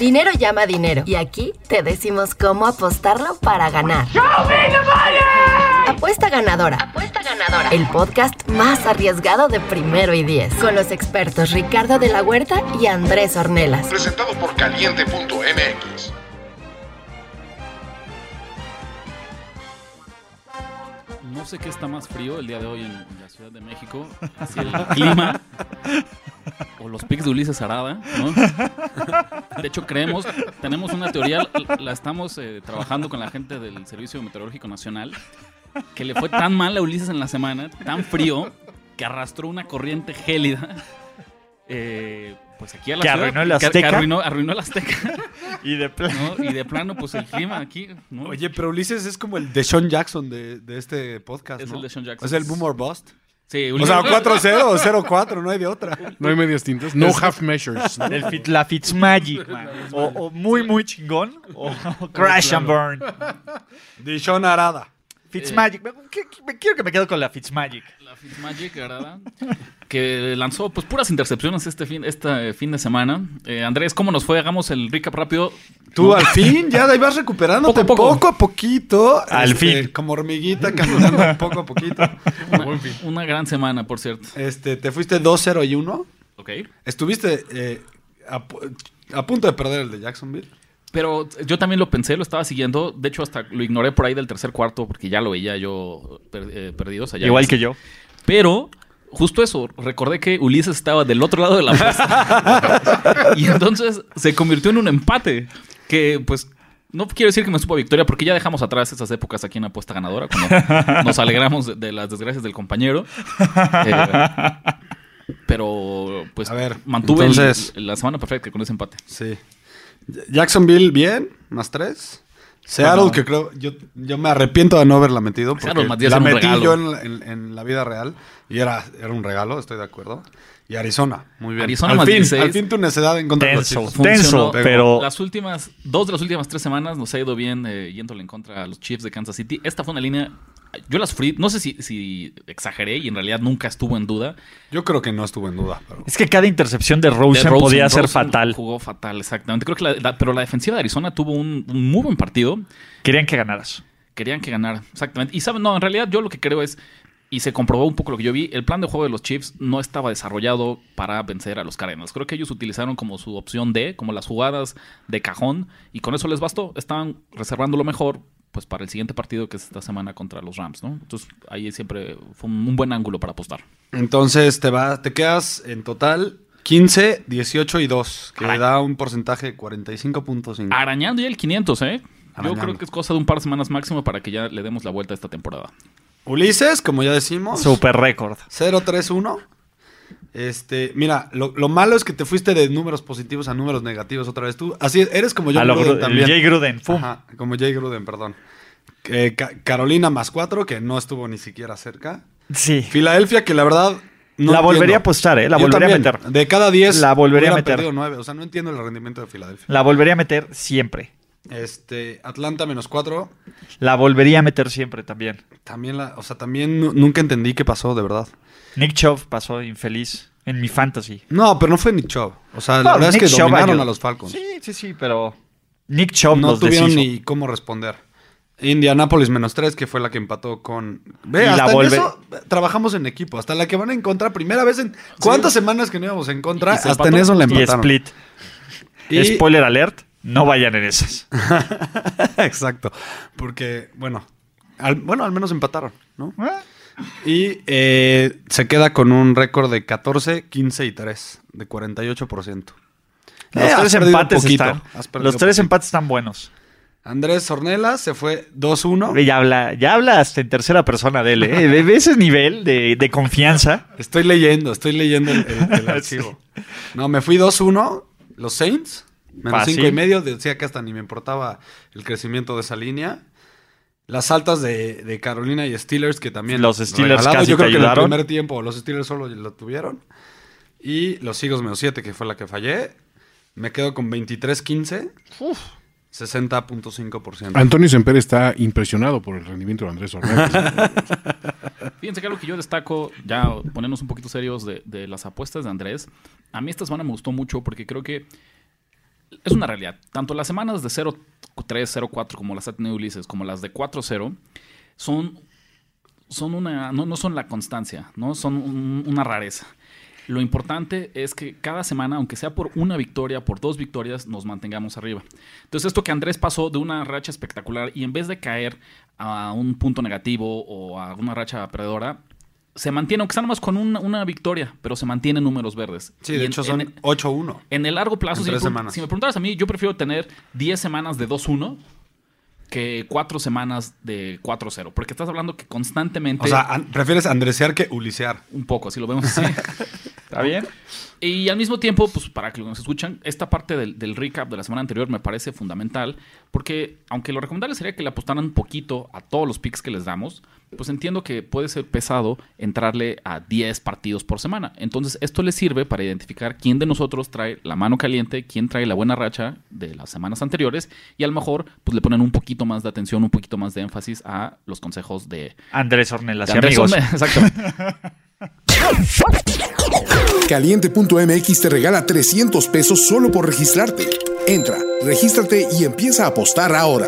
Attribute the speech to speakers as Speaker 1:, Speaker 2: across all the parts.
Speaker 1: Dinero llama dinero. Y aquí te decimos cómo apostarlo para ganar. Apuesta ganadora. Apuesta ganadora. El podcast más arriesgado de primero y diez. Con los expertos Ricardo de la Huerta y Andrés Ornelas.
Speaker 2: Presentado por caliente.mx.
Speaker 3: No sé qué está más frío el día de hoy en la Ciudad de México. Si el clima o los pics de Ulises Arada, ¿no? De hecho, creemos, tenemos una teoría, la- estamos eh, trabajando con la gente del Servicio Meteorológico Nacional, que le fue tan mal a Ulises en la semana, tan frío, que arrastró una corriente gélida. eh, pues aquí a la
Speaker 4: Que
Speaker 3: ciudad,
Speaker 4: arruinó el
Speaker 3: que
Speaker 4: Azteca.
Speaker 3: arruinó, arruinó el Azteca.
Speaker 4: Y de plano.
Speaker 3: ¿no? Y de plano, pues el clima aquí, ¿no?
Speaker 5: Oye, pero Ulises es como el de Sean Jackson de, de este podcast,
Speaker 3: Es
Speaker 5: ¿no?
Speaker 3: el de Sean Jackson.
Speaker 5: Es el Boom or Bust.
Speaker 3: Sí,
Speaker 5: O sea, 4-0 o 0-4, no hay de otra.
Speaker 6: No hay medias tintas. No half measures. ¿no?
Speaker 4: El fit- la Fitzmagic, man. O, o muy, muy chingón. O Crash and Burn.
Speaker 5: De Sean Arada.
Speaker 4: Fitzmagic. Me quiero que me quedo con la Fitzmagic.
Speaker 3: La Fitzmagic, ¿verdad? Que lanzó pues puras intercepciones este fin, este fin de semana. Eh, Andrés, ¿cómo nos fue? Hagamos el recap rápido.
Speaker 5: Tú
Speaker 3: ¿No?
Speaker 5: al fin, ya ahí vas recuperándote
Speaker 3: Poco
Speaker 5: poco
Speaker 3: a
Speaker 5: a,
Speaker 3: poco.
Speaker 5: poquito.
Speaker 4: Al
Speaker 5: este,
Speaker 4: fin.
Speaker 5: Como hormiguita caminando poco a poquito.
Speaker 3: Una, una gran semana, por cierto.
Speaker 5: Este, te fuiste 2-0 y 1.
Speaker 3: Ok.
Speaker 5: Estuviste eh, a punto de perder el de Jacksonville.
Speaker 3: Pero yo también lo pensé, lo estaba siguiendo. De hecho, hasta lo ignoré por ahí del tercer cuarto porque ya lo veía yo per- eh, perdido. o sea, ya-
Speaker 4: Igual que yo.
Speaker 3: Pero, justo eso, recordé que Ulises estaba del otro lado de la apuesta. y entonces se convirtió en un empate. Que, pues, no quiero decir que me supo a victoria, porque ya dejamos atrás esas épocas aquí en Apuesta Ganadora, cuando nos alegramos de, de las desgracias del compañero. Eh, pero, pues,
Speaker 5: A ver,
Speaker 3: mantuve el- la semana perfecta con ese empate.
Speaker 5: Sí. Jacksonville, bien, más 3. Seattle,
Speaker 3: Bueno.
Speaker 5: que creo, yo, yo me arrepiento de no haberla metido. Porque
Speaker 3: Seattle, Matías,
Speaker 5: la metí yo en, la- en- en la vida real y era, era un regalo, estoy de acuerdo. Y Arizona, muy bien.
Speaker 3: Arizona
Speaker 5: al,
Speaker 3: más
Speaker 5: fin,
Speaker 3: 16.
Speaker 5: al fin tu necedad en contra de los
Speaker 4: Tenso.
Speaker 5: Chiefs.
Speaker 3: Funcionó.
Speaker 4: Tenso, pero.
Speaker 3: Las últimas, dos de las últimas tres semanas nos ha ido bien eh, yéndole en contra a los Chiefs de Kansas City. Esta fue una línea, yo la sufrí, no sé si, si exageré y en realidad nunca estuvo en duda.
Speaker 5: Yo creo que no estuvo en duda. Pero...
Speaker 4: Es que cada intercepción de Rosen,
Speaker 3: De Rosen,
Speaker 4: podía ser
Speaker 3: Rosen
Speaker 4: fatal.
Speaker 3: Jugó fatal, exactamente. Creo que la, la- pero la defensiva de Arizona tuvo un, un muy buen partido.
Speaker 4: Querían que ganaras.
Speaker 3: Querían que ganara, exactamente. Y saben, no, en realidad yo lo que creo es, y se comprobó un poco lo que yo vi, el plan de juego de los Chiefs no estaba desarrollado para vencer a los Cardinals. Creo que ellos utilizaron como su opción D, como las jugadas de cajón, y con eso les bastó. Estaban reservando lo mejor pues para el siguiente partido que es esta semana contra los Rams, ¿no? Entonces ahí siempre fue un, buen ángulo para apostar.
Speaker 5: Entonces te, va, te quedas en total 15, 18 y 2, que
Speaker 3: Ay.
Speaker 5: da un porcentaje de 45.5.
Speaker 3: Arañando ya el 500, ¿eh? Yo creo que es cosa de un par de semanas máximo para que ya le demos la vuelta a esta temporada.
Speaker 5: Ulises, como ya decimos,
Speaker 4: Super récord.
Speaker 5: 0-3-1. Este, mira, lo, lo malo es que te fuiste de números positivos a números negativos otra vez tú. Así eres como yo Gruden
Speaker 4: Gru-
Speaker 5: también.
Speaker 4: Jay Gruden. ¡fum!
Speaker 5: Ajá, como Jay Gruden, perdón. Eh, Ca- Carolina más 4, que no estuvo ni siquiera cerca.
Speaker 4: Sí.
Speaker 5: Filadelfia, que la verdad. No
Speaker 4: La volvería a apostar, ¿eh? La
Speaker 5: Yo
Speaker 4: volvería a meter.
Speaker 5: De cada 10.
Speaker 4: La volvería a meter.
Speaker 5: perdido 9. O sea, no entiendo el rendimiento de Filadelfia.
Speaker 4: La volvería a meter siempre.
Speaker 5: Este, Atlanta menos 4.
Speaker 4: La volvería a meter siempre también.
Speaker 5: También la, o sea, también nu- nunca entendí qué pasó, de verdad.
Speaker 4: Nick Chubb pasó infeliz en mi fantasy.
Speaker 5: No, pero no fue Nick Chubb. O sea, la verdad
Speaker 4: Nick
Speaker 5: es que
Speaker 4: Chubb
Speaker 5: dominaron
Speaker 4: ayudó.
Speaker 5: a los Falcons.
Speaker 4: Sí, sí, sí, pero Nick Chubb
Speaker 5: no
Speaker 4: los
Speaker 5: tuvieron
Speaker 4: deshizo.
Speaker 5: ni cómo responder. Indianapolis menos 3, que fue la que empató con. Ve,
Speaker 4: Y la
Speaker 5: hasta en eso trabajamos en equipo. Hasta la que van en contra, primera vez en. ¿Cuántas semanas que no íbamos en contra? Hasta en eso la
Speaker 4: Y
Speaker 5: empataron.
Speaker 4: split.
Speaker 5: Y-
Speaker 4: Spoiler alert, no vayan en esas.
Speaker 5: Exacto. Porque, bueno. Al, bueno, al menos empataron, ¿no?
Speaker 4: Ah.
Speaker 5: Y eh, se queda con un récord de 14, 15 y 3, de 48%.
Speaker 4: Los
Speaker 5: Eh,
Speaker 4: tres empates están. Los tres
Speaker 5: poquito.
Speaker 4: empates están buenos.
Speaker 5: Andrés Ornelas se fue 2-1.
Speaker 4: Ya habla, ya habla hasta en tercera persona de él, ¿eh? ¿Ve- ve ese nivel de, de confianza?
Speaker 5: Estoy leyendo, estoy leyendo el, el- el archivo. No, me fui 2-1. Los Saints, menos
Speaker 4: Fácil.
Speaker 5: 5 y medio. Decía que hasta ni me importaba el crecimiento de esa línea. Las altas de, de Carolina y Steelers, que también.
Speaker 4: Los Steelers
Speaker 5: regalado.
Speaker 4: casi
Speaker 5: Yo creo
Speaker 4: te
Speaker 5: que en
Speaker 4: ayudaron.
Speaker 5: el primer tiempo los Steelers solo lo tuvieron. Y los Eagles menos 7, que fue la que fallé. Me quedo con 23-15. 60.5%.
Speaker 6: Antonio Semper está impresionado por el rendimiento de Andrés Ornelas.
Speaker 3: Fíjense que algo que yo destaco, ya ponernos un poquito serios de, de las apuestas de Andrés. A mí esta semana me gustó mucho porque creo que es una realidad. Tanto las semanas de 0-3, 0-4 como las ha tenido Ulises, como las de 4-0, son, son una, no, no son la constancia, ¿no? Son un- una rareza. Lo importante es que cada semana, aunque sea por una victoria, por dos victorias, nos mantengamos arriba. Entonces, esto que Andrés pasó de una racha espectacular y en vez de caer a un punto negativo o a una racha perdedora, se mantiene, aunque sea nomás con una, una victoria, pero se mantiene en números verdes.
Speaker 5: Sí,
Speaker 3: Y
Speaker 5: de
Speaker 3: en-
Speaker 5: hecho son
Speaker 3: en-
Speaker 5: 8-1.
Speaker 3: en el largo plazo, si me, si me preguntaras a mí, yo prefiero tener 10 semanas de 2-1 que 4 semanas de 4-0. Porque estás hablando que constantemente.
Speaker 5: O sea, an- prefieres andresear que ulisear.
Speaker 3: un poco, si lo vemos así.
Speaker 4: ¿Está bien?
Speaker 3: Y al mismo tiempo, pues para que nos escuchan, esta parte del, del recap de la semana anterior me parece fundamental, porque aunque lo recomendable sería que le apostaran un poquito a todos los picks que les damos, pues entiendo que puede ser pesado entrarle a 10 partidos por semana. Entonces, esto les sirve para identificar quién de nosotros trae la mano caliente, quién trae la buena racha de las semanas anteriores, y a lo mejor pues le ponen un poquito más de atención, un poquito más de énfasis a los consejos de,
Speaker 4: Andrés Ornelas
Speaker 3: de
Speaker 4: y
Speaker 3: Andrés
Speaker 4: amigos.
Speaker 3: Olme- Exactamente.
Speaker 7: Caliente.mx te regala 300 pesos solo por registrarte. Entra, regístrate y empieza a apostar ahora.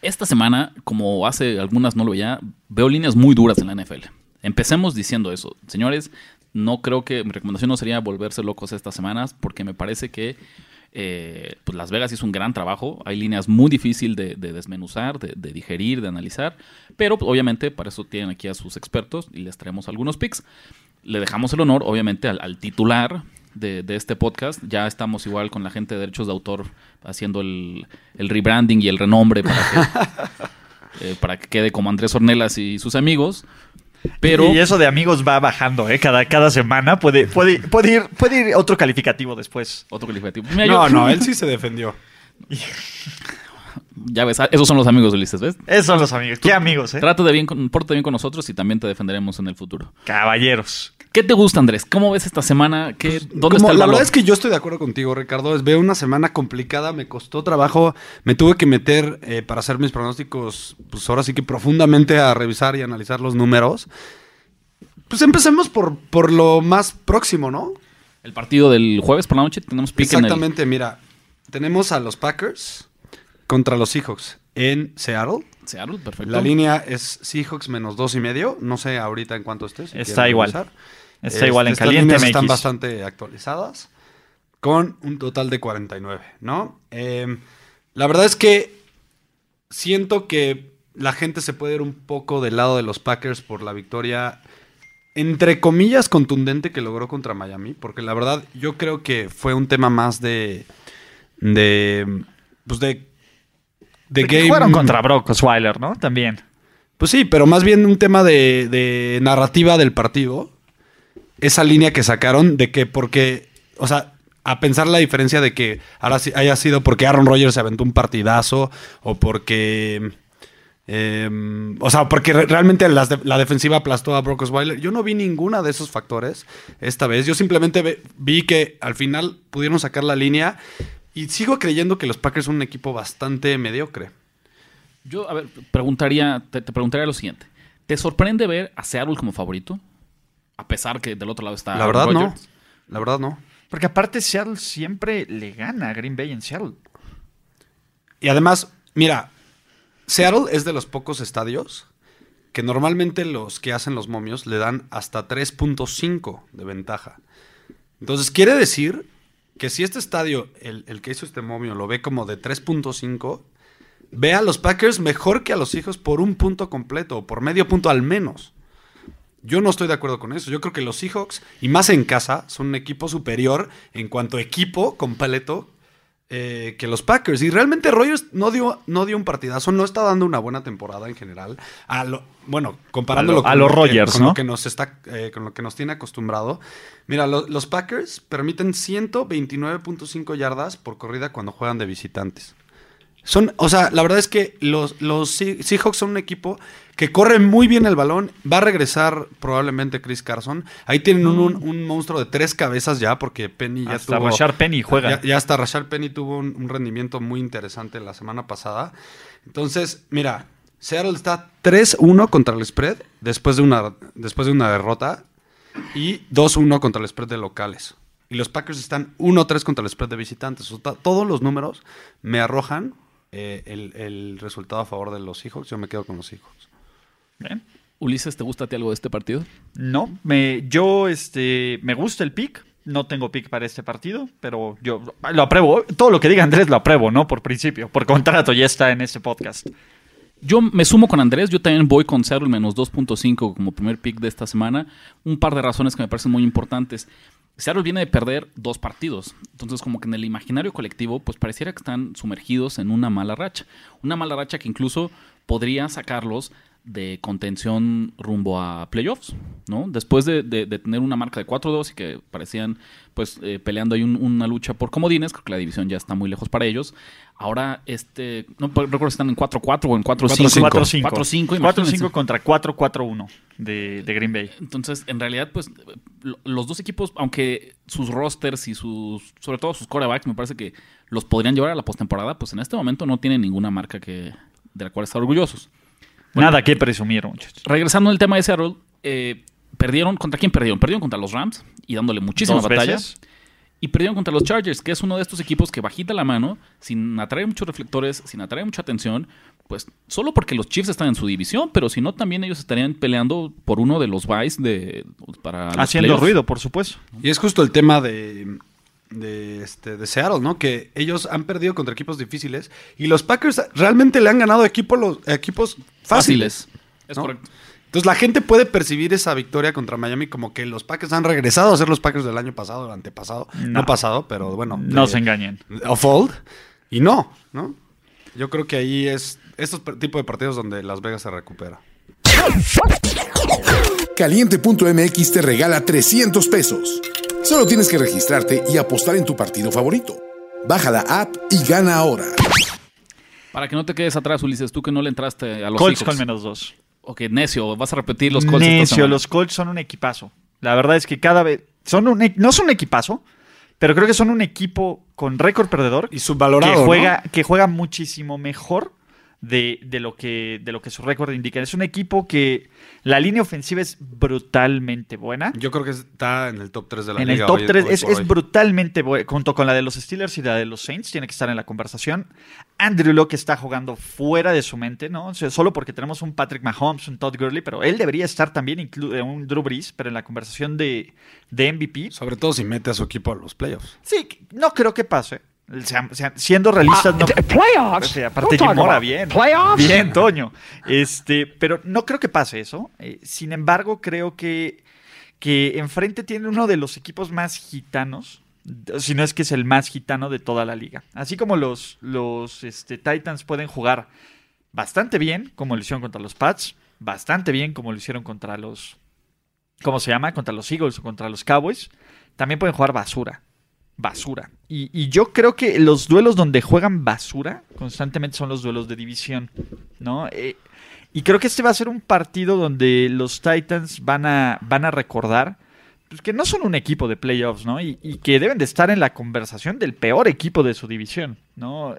Speaker 3: Esta semana, como hace algunas no lo veía, veo líneas muy duras en la NFL. Empecemos diciendo eso. Señores, no creo que mi recomendación no sería volverse locos estas semanas porque me parece que eh, pues Las Vegas hizo un gran trabajo. Hay líneas muy difíciles de, de desmenuzar, de, de digerir, de analizar. Pero pues, obviamente para eso tienen aquí a sus expertos y les traemos algunos picks. Le dejamos el honor, obviamente, al, al titular de, de este podcast. Ya estamos igual con la gente de derechos de autor haciendo el, el rebranding y el renombre para que, eh, para que quede como Andrés Ornelas y sus amigos. Pero
Speaker 4: Y eso de amigos va bajando, ¿eh? Cada, cada semana puede, puede, puede, ir, puede ir otro calificativo después.
Speaker 3: otro calificativo. Mira,
Speaker 5: No,
Speaker 3: yo-
Speaker 5: no, él sí se defendió.
Speaker 3: Ya ves, ah, esos son los amigos de Ulises, ¿ves?
Speaker 4: Esos son los amigos. ¿Qué amigos, eh?
Speaker 3: Trata de bien, con- pórtate bien con nosotros y también te defenderemos en el futuro.
Speaker 4: Caballeros.
Speaker 3: ¿Qué te gusta, Andrés? ¿Cómo ves esta semana? ¿Qué, ¿Dónde
Speaker 5: Como-
Speaker 3: está el
Speaker 5: la
Speaker 3: valor?
Speaker 5: verdad es que yo estoy de acuerdo contigo, Ricardo. Es, veo una semana complicada, me costó trabajo, me tuve que meter eh, para hacer mis pronósticos, pues ahora sí que profundamente a revisar y analizar los números. Pues empecemos por, por lo más próximo, ¿no?
Speaker 3: El partido del jueves por la noche tenemos pick en el...
Speaker 5: Exactamente, mira, tenemos a los Packers contra los Seahawks en Seattle.
Speaker 3: Seattle, perfecto.
Speaker 5: La línea es Seahawks menos dos y medio. No sé ahorita en cuánto estés. si
Speaker 4: Está igual.
Speaker 5: revisar.
Speaker 4: Está igual en
Speaker 5: estas
Speaker 4: caliente
Speaker 5: líneas
Speaker 4: MX.
Speaker 5: están bastante actualizadas. Con un total de 49, ¿no? Eh, la verdad es que siento que la gente se puede ir un poco del lado de los Packers por la victoria, entre comillas, contundente que logró contra Miami. Porque la verdad, yo creo que fue un tema más de. de. Pues de. Game.
Speaker 4: Jugaron contra Brock Osweiler, ¿no? También.
Speaker 5: Pues sí, pero más bien un tema de, de narrativa del partido. Esa línea que sacaron de que porque, o sea, a pensar la diferencia de que ahora sí haya sido porque Aaron Rodgers se aventó un partidazo o porque... eh, o sea, porque re- realmente la defensiva aplastó a Brock Osweiler. Yo no vi ninguna de esos factores esta vez. Yo simplemente vi que al final pudieron sacar la línea y sigo creyendo que los Packers son un equipo bastante mediocre.
Speaker 3: Yo, a ver, preguntaría, te, te preguntaría lo siguiente. ¿Te sorprende ver a Seattle como favorito? A pesar que del otro lado está
Speaker 5: La verdad no. La verdad no.
Speaker 4: Porque aparte Seattle siempre le gana a Green Bay en Seattle.
Speaker 5: Y además, mira, Seattle es de los pocos estadios que normalmente los que hacen los momios le dan hasta 3.5 de ventaja. Entonces, quiere decir que si este estadio, el, el que hizo este momio, lo ve como de 3.5, ve a los Packers mejor que a los hijos por un punto completo, o por medio punto al menos. Yo no estoy de acuerdo con eso. Yo creo que los Seahawks, y más en casa, son un equipo superior en cuanto a equipo completo eh, que los Packers. Y realmente Rogers no dio, no dio un partidazo, no está dando una buena temporada en general. A lo, bueno, comparándolo
Speaker 4: A lo- a los Rodgers,
Speaker 5: con
Speaker 4: ¿no?
Speaker 5: lo que nos está, eh, con lo que nos tiene acostumbrado. Mira, lo- los Packers permiten 129.5 yardas por corrida cuando juegan de visitantes. Son, o sea, la verdad es que los, los Se- Seahawks son un equipo que corre muy bien el balón. Va a regresar probablemente Chris Carson. Ahí tienen un, un- un monstruo de tres cabezas ya, porque Penny ya
Speaker 4: Hasta
Speaker 5: tuvo.
Speaker 4: Rashard Penny juega.
Speaker 5: Ya, ya hasta Rashard Penny tuvo un, un rendimiento muy interesante la semana pasada. Entonces, mira, Seattle está 3-1 contra el spread después de una, después de una derrota y 2-1 contra el spread de locales. Y los Packers están 1-3 contra el spread de visitantes. O sea, todos los números me arrojan eh, el, el resultado a favor de los Seahawks. Yo me quedo con los Seahawks.
Speaker 3: Ulises, ¿te gusta algo de este partido?
Speaker 4: No, me, yo este, me gusta el pick. No tengo pick para este partido, pero yo lo apruebo. Todo lo que diga Andrés lo apruebo, ¿no? Por principio. Por contrato ya está en este podcast.
Speaker 3: Yo me sumo con Andrés, yo también voy con Seattle menos 2.5 como primer pick de esta semana. Un par de razones que me parecen muy importantes. Seattle viene de perder dos partidos, entonces como que en el imaginario colectivo pues pareciera que están sumergidos en una mala racha. Una mala racha que incluso podría sacarlos de contención rumbo a playoffs, ¿no? Después de, de- de tener una marca de 4-2 y que parecían pues eh, peleando ahí un- una lucha por comodines, creo que la división ya está muy lejos para ellos. Ahora este, no recuerdo si están en 4-4 o en 4-5.
Speaker 4: 4-5.
Speaker 3: 4-5, imagínense.
Speaker 4: 4-5 contra 4-4-1 de, de Green Bay.
Speaker 3: Entonces, en realidad, pues, lo- los dos equipos, aunque sus rosters y sus, sobre todo sus corebacks, me parece que los podrían llevar a la postemporada, pues en este momento no tienen ninguna marca que, de la cual estar orgullosos.
Speaker 4: Nada que presumir, muchachos.
Speaker 3: Regresando al tema de Seattle, eh, perdieron, ¿contra quién perdieron? Perdieron contra los Rams y dándole muchísima
Speaker 4: Dos
Speaker 3: batalla.
Speaker 4: veces.
Speaker 3: Y perdieron contra los Chargers, que es uno de estos equipos que bajita la mano, sin atraer muchos reflectores, sin atraer mucha atención, pues solo porque los Chiefs están en su división, pero si no, también ellos estarían peleando por uno de los buys de, para
Speaker 4: Haciendo ruido, por supuesto.
Speaker 5: Y es justo el tema de, de, este, de Seattle, ¿no? Que ellos han perdido contra equipos difíciles y los Packers realmente le han ganado equipo los, equipos fáciles.
Speaker 3: Fáciles. Es
Speaker 5: ¿no?
Speaker 3: correcto.
Speaker 5: Entonces la gente puede percibir esa victoria contra Miami como que los Packers han regresado a ser los Packers del año pasado, el antepasado. No,
Speaker 4: No.
Speaker 5: pasado, pero bueno.
Speaker 4: No
Speaker 5: de-
Speaker 4: se engañen.
Speaker 5: Of old. Y no, ¿no? Yo creo que ahí es estos tipos de partidos donde Las Vegas se recupera.
Speaker 7: Caliente.mx te regala 300 pesos. Solo tienes que registrarte y apostar en tu partido favorito. Baja la app y gana ahora.
Speaker 3: Para que no te quedes atrás, Ulises, tú que no le entraste a los
Speaker 4: Colts
Speaker 3: Seahawks.
Speaker 4: con menos dos.
Speaker 3: Ok, necio, vas a repetir los Colts
Speaker 4: Necio, los Colts son un equipazo. La verdad es que cada vez. Son un, e- no son un equipazo, pero creo que son un equipo con récord perdedor.
Speaker 5: Y subvalorado,
Speaker 4: que
Speaker 5: ¿no?
Speaker 4: juega, que juega muchísimo mejor de, de lo que, de lo que su récord indica. Es un equipo que la línea ofensiva es brutalmente buena.
Speaker 5: Yo creo que está en el top 3 de la
Speaker 4: En el
Speaker 5: liga.
Speaker 4: top
Speaker 5: hoy-
Speaker 4: 3
Speaker 5: hoy
Speaker 4: es, es brutalmente buena. Junto con la de los Steelers y la de los Saints, tiene que estar en la conversación. Andrew Locke está jugando fuera de su mente, ¿no? O sea, solo porque tenemos un Patrick Mahomes, un Todd Gurley, pero él debería estar también, eh, un Drew Brees, pero en la conversación de, de MVP.
Speaker 5: Sobre todo si mete a su equipo a los playoffs.
Speaker 4: Sí, no creo que pase. Sea, sea, siendo realistas, no.
Speaker 8: Playoffs.
Speaker 4: O sea, aparte Jim Mora, bien.
Speaker 8: Playoffs.
Speaker 4: Bien, Toño. Este, pero no creo que pase eso. Eh, sin embargo, creo que, que enfrente tiene uno de los equipos más gitanos. Si no es que es el más gitano de toda la liga. Así como los, los este, Titans pueden jugar bastante bien, como lo hicieron contra los Pats, bastante bien, como lo hicieron contra los. ¿Cómo se llama? Contra los Eagles o contra los Cowboys. También pueden jugar basura basura. Y, y yo creo que los duelos donde juegan basura constantemente son los duelos de división, ¿no? Eh, y creo que este va a ser un partido donde los Titans van a, van a recordar pues, que no son un equipo de playoffs, ¿no? Y, y que deben de estar en la conversación del peor equipo de su división, ¿no?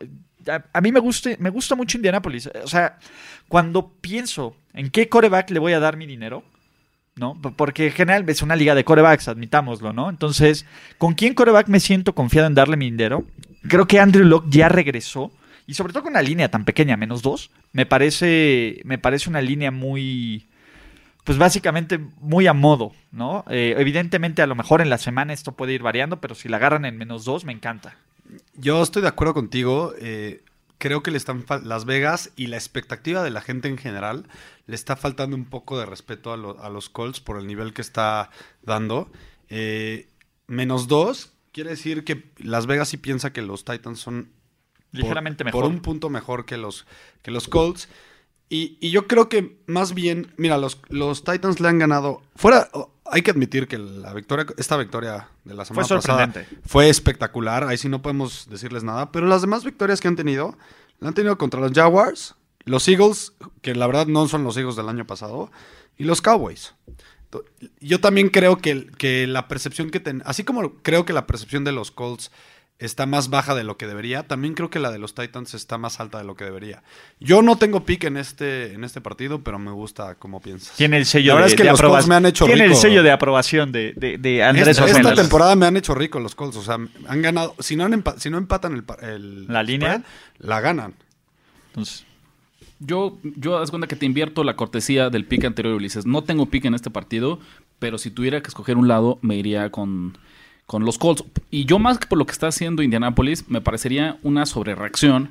Speaker 4: A, a mí me gusta, me gusta mucho Indianapolis. O sea, cuando pienso en qué coreback le voy a dar mi dinero, ¿no? Porque en general es una liga de corebacks, admitámoslo, ¿no? Entonces, ¿con quién coreback me siento confiado en darle mi dinero? Creo que Andrew Locke ya regresó. Y sobre todo con una línea tan pequeña, menos dos, me parece, me parece una línea muy, pues básicamente muy a modo, ¿no? Eh, evidentemente a lo mejor en la semana esto puede ir variando, pero si la agarran en menos dos, me encanta.
Speaker 5: Yo estoy de acuerdo contigo. eh, creo que le están Las Vegas y la expectativa de la gente en general le está faltando un poco de respeto a, lo- a los Colts por el nivel que está dando. Eh, menos dos quiere decir que Las Vegas sí piensa que los Titans son por-
Speaker 4: Ligeramente mejor.
Speaker 5: Por un punto mejor que los, que los Colts. Y, y yo creo que más bien, mira, los, los Titans le han ganado. Fuera, hay que admitir que la victoria, esta victoria de la semana pasada fue espectacular. Ahí sí no podemos decirles nada. Pero las demás victorias que han tenido, la han tenido contra los Jaguars, los Eagles, que la verdad no son los Eagles del año pasado, y los Cowboys. Yo también creo que, que la percepción que ten, así como creo que la percepción de los Colts está más baja de lo que debería. También creo que la de los Titans está más alta de lo que debería. Yo no tengo pick en este, en este partido, pero me gusta cómo piensas.
Speaker 4: Tiene el sello
Speaker 5: La verdad
Speaker 4: de,
Speaker 5: es que
Speaker 4: de
Speaker 5: los
Speaker 4: aprobación.
Speaker 5: Colts me han hecho
Speaker 4: Tiene
Speaker 5: rico.
Speaker 4: el sello de aprobación de, de, de Andrés
Speaker 5: Esta, esta temporada me han hecho rico los Colts. O sea, han ganado. Si no, han empa- si no empatan el, el
Speaker 4: ¿La línea?
Speaker 5: spread, la ganan.
Speaker 4: Entonces,
Speaker 3: Yo, yo haz cuenta que te invierto la cortesía del pick anterior, Ulises. No tengo pick en este partido, pero si tuviera que escoger un lado, me iría con, con los Colts. Y yo más que por lo que está haciendo Indianapolis, me parecería una sobrereacción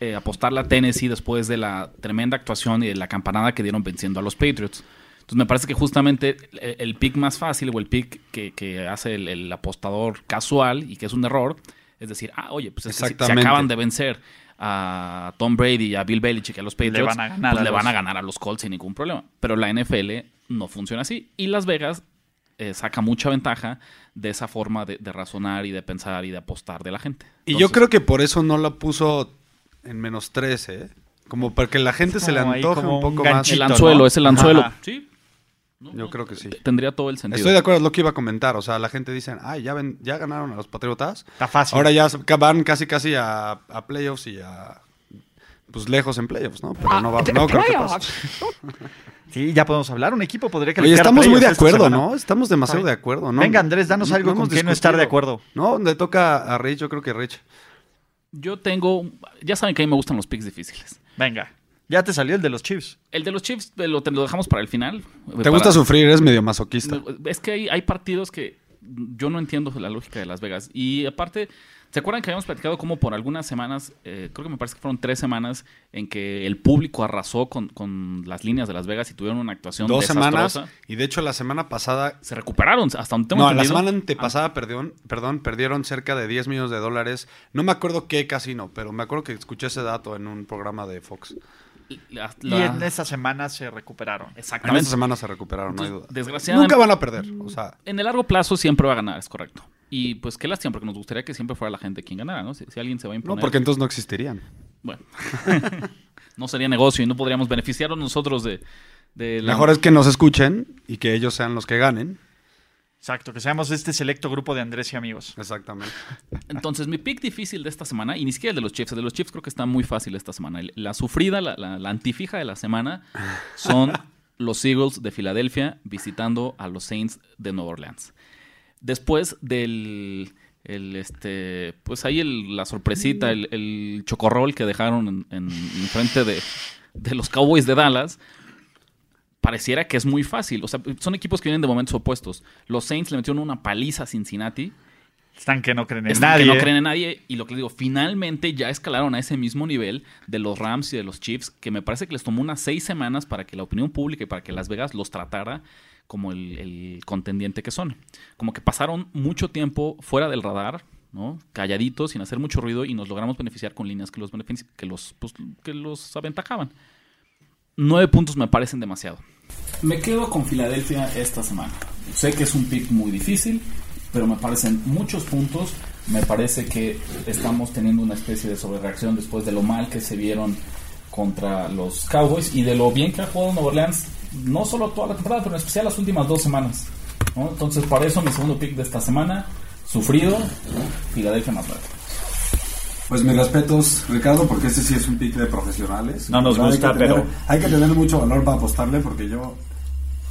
Speaker 3: eh, apostarle a Tennessee después de la tremenda actuación y de la campanada que dieron venciendo a los Patriots. Entonces me parece que justamente el, el pick más fácil o el pick que, que hace el, el apostador casual y que es un error, es decir, ah, oye, pues es que si- si
Speaker 5: Exactamente.
Speaker 3: acaban de vencer a Tom Brady, a Bill Belichick y a los Patriots,
Speaker 4: van a ganar
Speaker 3: pues
Speaker 4: a
Speaker 3: le
Speaker 4: los-
Speaker 3: van a ganar a los Colts sin ningún problema. Pero la NFL no funciona así. Y Las Vegas eh, saca mucha ventaja de esa forma de, de razonar y de pensar y de apostar de la gente.
Speaker 5: Y yo creo que por eso no lo puso en menos 13, ¿eh? Como para que la gente se le antoje un poco
Speaker 4: un
Speaker 5: más.
Speaker 3: el anzuelo,
Speaker 4: ¿no?
Speaker 3: es el anzuelo.
Speaker 4: Ajá.
Speaker 3: Sí. No,
Speaker 5: Yo
Speaker 3: no,
Speaker 5: creo que sí.
Speaker 3: Tendría todo el sentido.
Speaker 5: Estoy de acuerdo, es lo que iba a comentar. O sea, la gente dice, ay, ya, ven, ya ganaron a los Patriotas.
Speaker 4: Está fácil.
Speaker 5: Ahora ya van casi casi a, a playoffs y a... Pues lejos en playoffs, ¿no? Pero no va no creo que.
Speaker 4: Sí, ya podemos hablar. Un equipo podría
Speaker 5: Oye,
Speaker 4: calificar
Speaker 5: estamos muy de acuerdo. ¿no? Estamos demasiado de acuerdo, ¿no?
Speaker 4: Venga, Andrés, danos algo
Speaker 5: hemos
Speaker 4: con qué no estar de acuerdo.
Speaker 5: No, le toca a Rich, yo creo que Rich.
Speaker 3: Yo tengo. Ya saben que a mí me gustan los picks difíciles.
Speaker 4: Venga. Ya te salió el de los Chiefs.
Speaker 3: El de los Chiefs eh, lo, te lo dejamos para el final.
Speaker 5: ¿Te gusta sufrir? Eres medio masoquista.
Speaker 3: Es que hay, hay partidos que yo no entiendo la lógica de Las Vegas. Y aparte, ¿se acuerdan que habíamos platicado cómo por algunas semanas, eh, creo que me parece que fueron tres semanas, en que el público arrasó con, con las líneas de Las Vegas y tuvieron una actuación
Speaker 5: Dos semanas. Y de hecho, la semana pasada
Speaker 3: Se recuperaron hasta donde tengo
Speaker 5: No, la semana antepasada perdieron, perdón, perdieron cerca de 10 millones de dólares. No me acuerdo qué casino, pero me acuerdo que escuché ese dato en un programa de Fox.
Speaker 3: La-
Speaker 4: Y en esa semana se recuperaron.
Speaker 5: En
Speaker 3: Exactamente.
Speaker 5: esta semana se recuperaron, no hay duda.
Speaker 3: Desgraciadamente-
Speaker 5: Nunca van a perder. O sea,
Speaker 3: En el largo plazo siempre va a ganar, es correcto. Y pues qué lástima, porque nos gustaría que siempre fuera la gente quien ganara, ¿no? Si, si alguien se va a imponer.
Speaker 5: no, porque entonces no existirían.
Speaker 3: Bueno, no sería negocio y no podríamos beneficiarnos nosotros de, de la...
Speaker 5: Mejor es que nos escuchen y que ellos sean los que ganen.
Speaker 4: Exacto, que seamos este selecto grupo de Andrés y amigos.
Speaker 5: Exactamente.
Speaker 3: Entonces, mi pick difícil de esta semana, y ni siquiera el de los Chiefs, el de los Chiefs creo que está muy fácil esta semana. La sufrida, la, la- la antifija de la semana son los Eagles de Filadelfia visitando a los Saints de Nueva Orleans. Después del... El, este, pues ahí el- la sorpresita, el, el chocorrol que dejaron en, en- en frente de, de los Cowboys de Dallas, pareciera que es muy fácil. O sea, son equipos que vienen de momentos opuestos. Los Saints le metieron una paliza a Cincinnati.
Speaker 4: Están que no creen en
Speaker 3: Están
Speaker 4: nadie.
Speaker 3: que no creen en nadie. Y lo que les digo, finalmente ya escalaron a ese mismo nivel de los Rams y de los Chiefs, que me parece que les tomó unas seis semanas para que la opinión pública y para que Las Vegas los tratara como el, contendiente que son. Como que pasaron mucho tiempo fuera del radar, ¿no? Calladitos, sin hacer mucho ruido, y nos logramos beneficiar con líneas que los, que los, pues, que los aventajaban. Nueve puntos me parecen demasiado. Me quedo con Filadelfia esta semana. Sé que es un pick muy difícil, pero me parecen muchos puntos. Me parece que estamos teniendo una especie de sobrereacción después de lo mal que se vieron contra los Cowboys y de lo bien que ha jugado Nueva Orleans, no solo toda la temporada, pero en especial las últimas dos semanas. ¿no? Entonces, para eso mi segundo pick de esta semana, sufrido, Filadelfia más largo.
Speaker 8: Pues mis respetos, Ricardo, porque este sí es un pick de profesionales.
Speaker 4: No nos
Speaker 8: Hay
Speaker 4: gusta,
Speaker 8: tener-
Speaker 4: pero-
Speaker 8: Hay que tener mucho valor para apostarle, porque yo,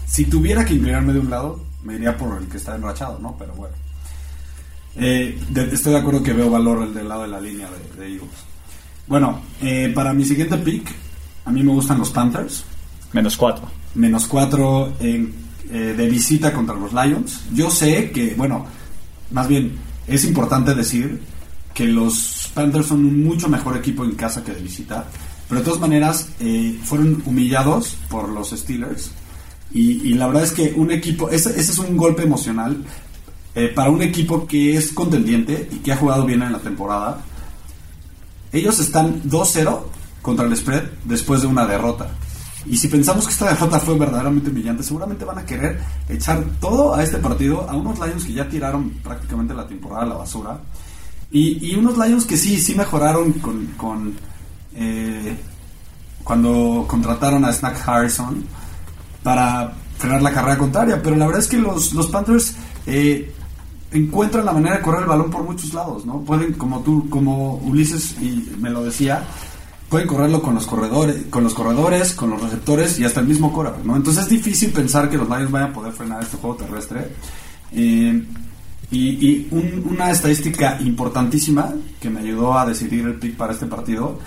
Speaker 8: si tuviera que inclinarme de un lado, me iría por el que está enrachado, ¿no? Pero bueno. Eh, de- estoy de acuerdo que veo valor el del lado de la línea de, de Eagles. Bueno, eh, para mi siguiente pick, a mí me gustan los Panthers.
Speaker 4: Menos cuatro.
Speaker 8: menos 4 de visita contra los Lions. Yo sé que, bueno, más bien es importante decir que los Panthers son un mucho mejor equipo en casa que de visita, pero de todas maneras eh, fueron humillados por los Steelers y, y la verdad es que un equipo, ese, ese es un golpe emocional eh, para un equipo que es contendiente y que ha jugado bien en la temporada. Ellos están 2-0 contra el spread después de una derrota. Y si pensamos que esta derrota fue verdaderamente humillante, seguramente van a querer echar todo a este partido, a unos Lions que ya tiraron prácticamente la temporada a la basura. Y, y unos Lions que sí, sí mejoraron con, con, eh, cuando contrataron a Snack Harrison para frenar la carrera contraria. Pero la verdad es que los, los Panthers eh,
Speaker 5: encuentran la manera de correr el balón por muchos lados, ¿no? Pueden, como tú, como Ulises y me lo decía, pueden correrlo con los corredores, con los corredores, con los receptores y hasta el mismo quarterback, ¿no? Entonces es difícil pensar que los Lions vayan a poder frenar este juego terrestre. Eh, y y un- una estadística importantísima que me ayudó a decidir el pick para este partido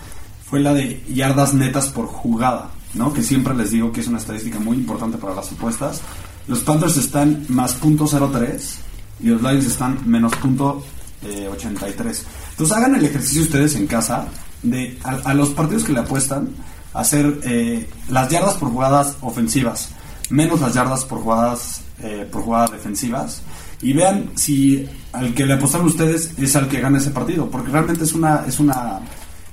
Speaker 5: fue la de yardas netas por jugada, ¿no? Que siempre les digo que es una estadística muy importante para las apuestas. Los Panthers están más .03 y los Lions están menos punto eh, 83. Entonces hagan el ejercicio ustedes en casa de a, los partidos que le apuestan hacer eh, las yardas por jugadas ofensivas menos las yardas por jugadas eh, por jugadas defensivas y vean si al que le apostaron ustedes es al que gana ese partido porque realmente es una es una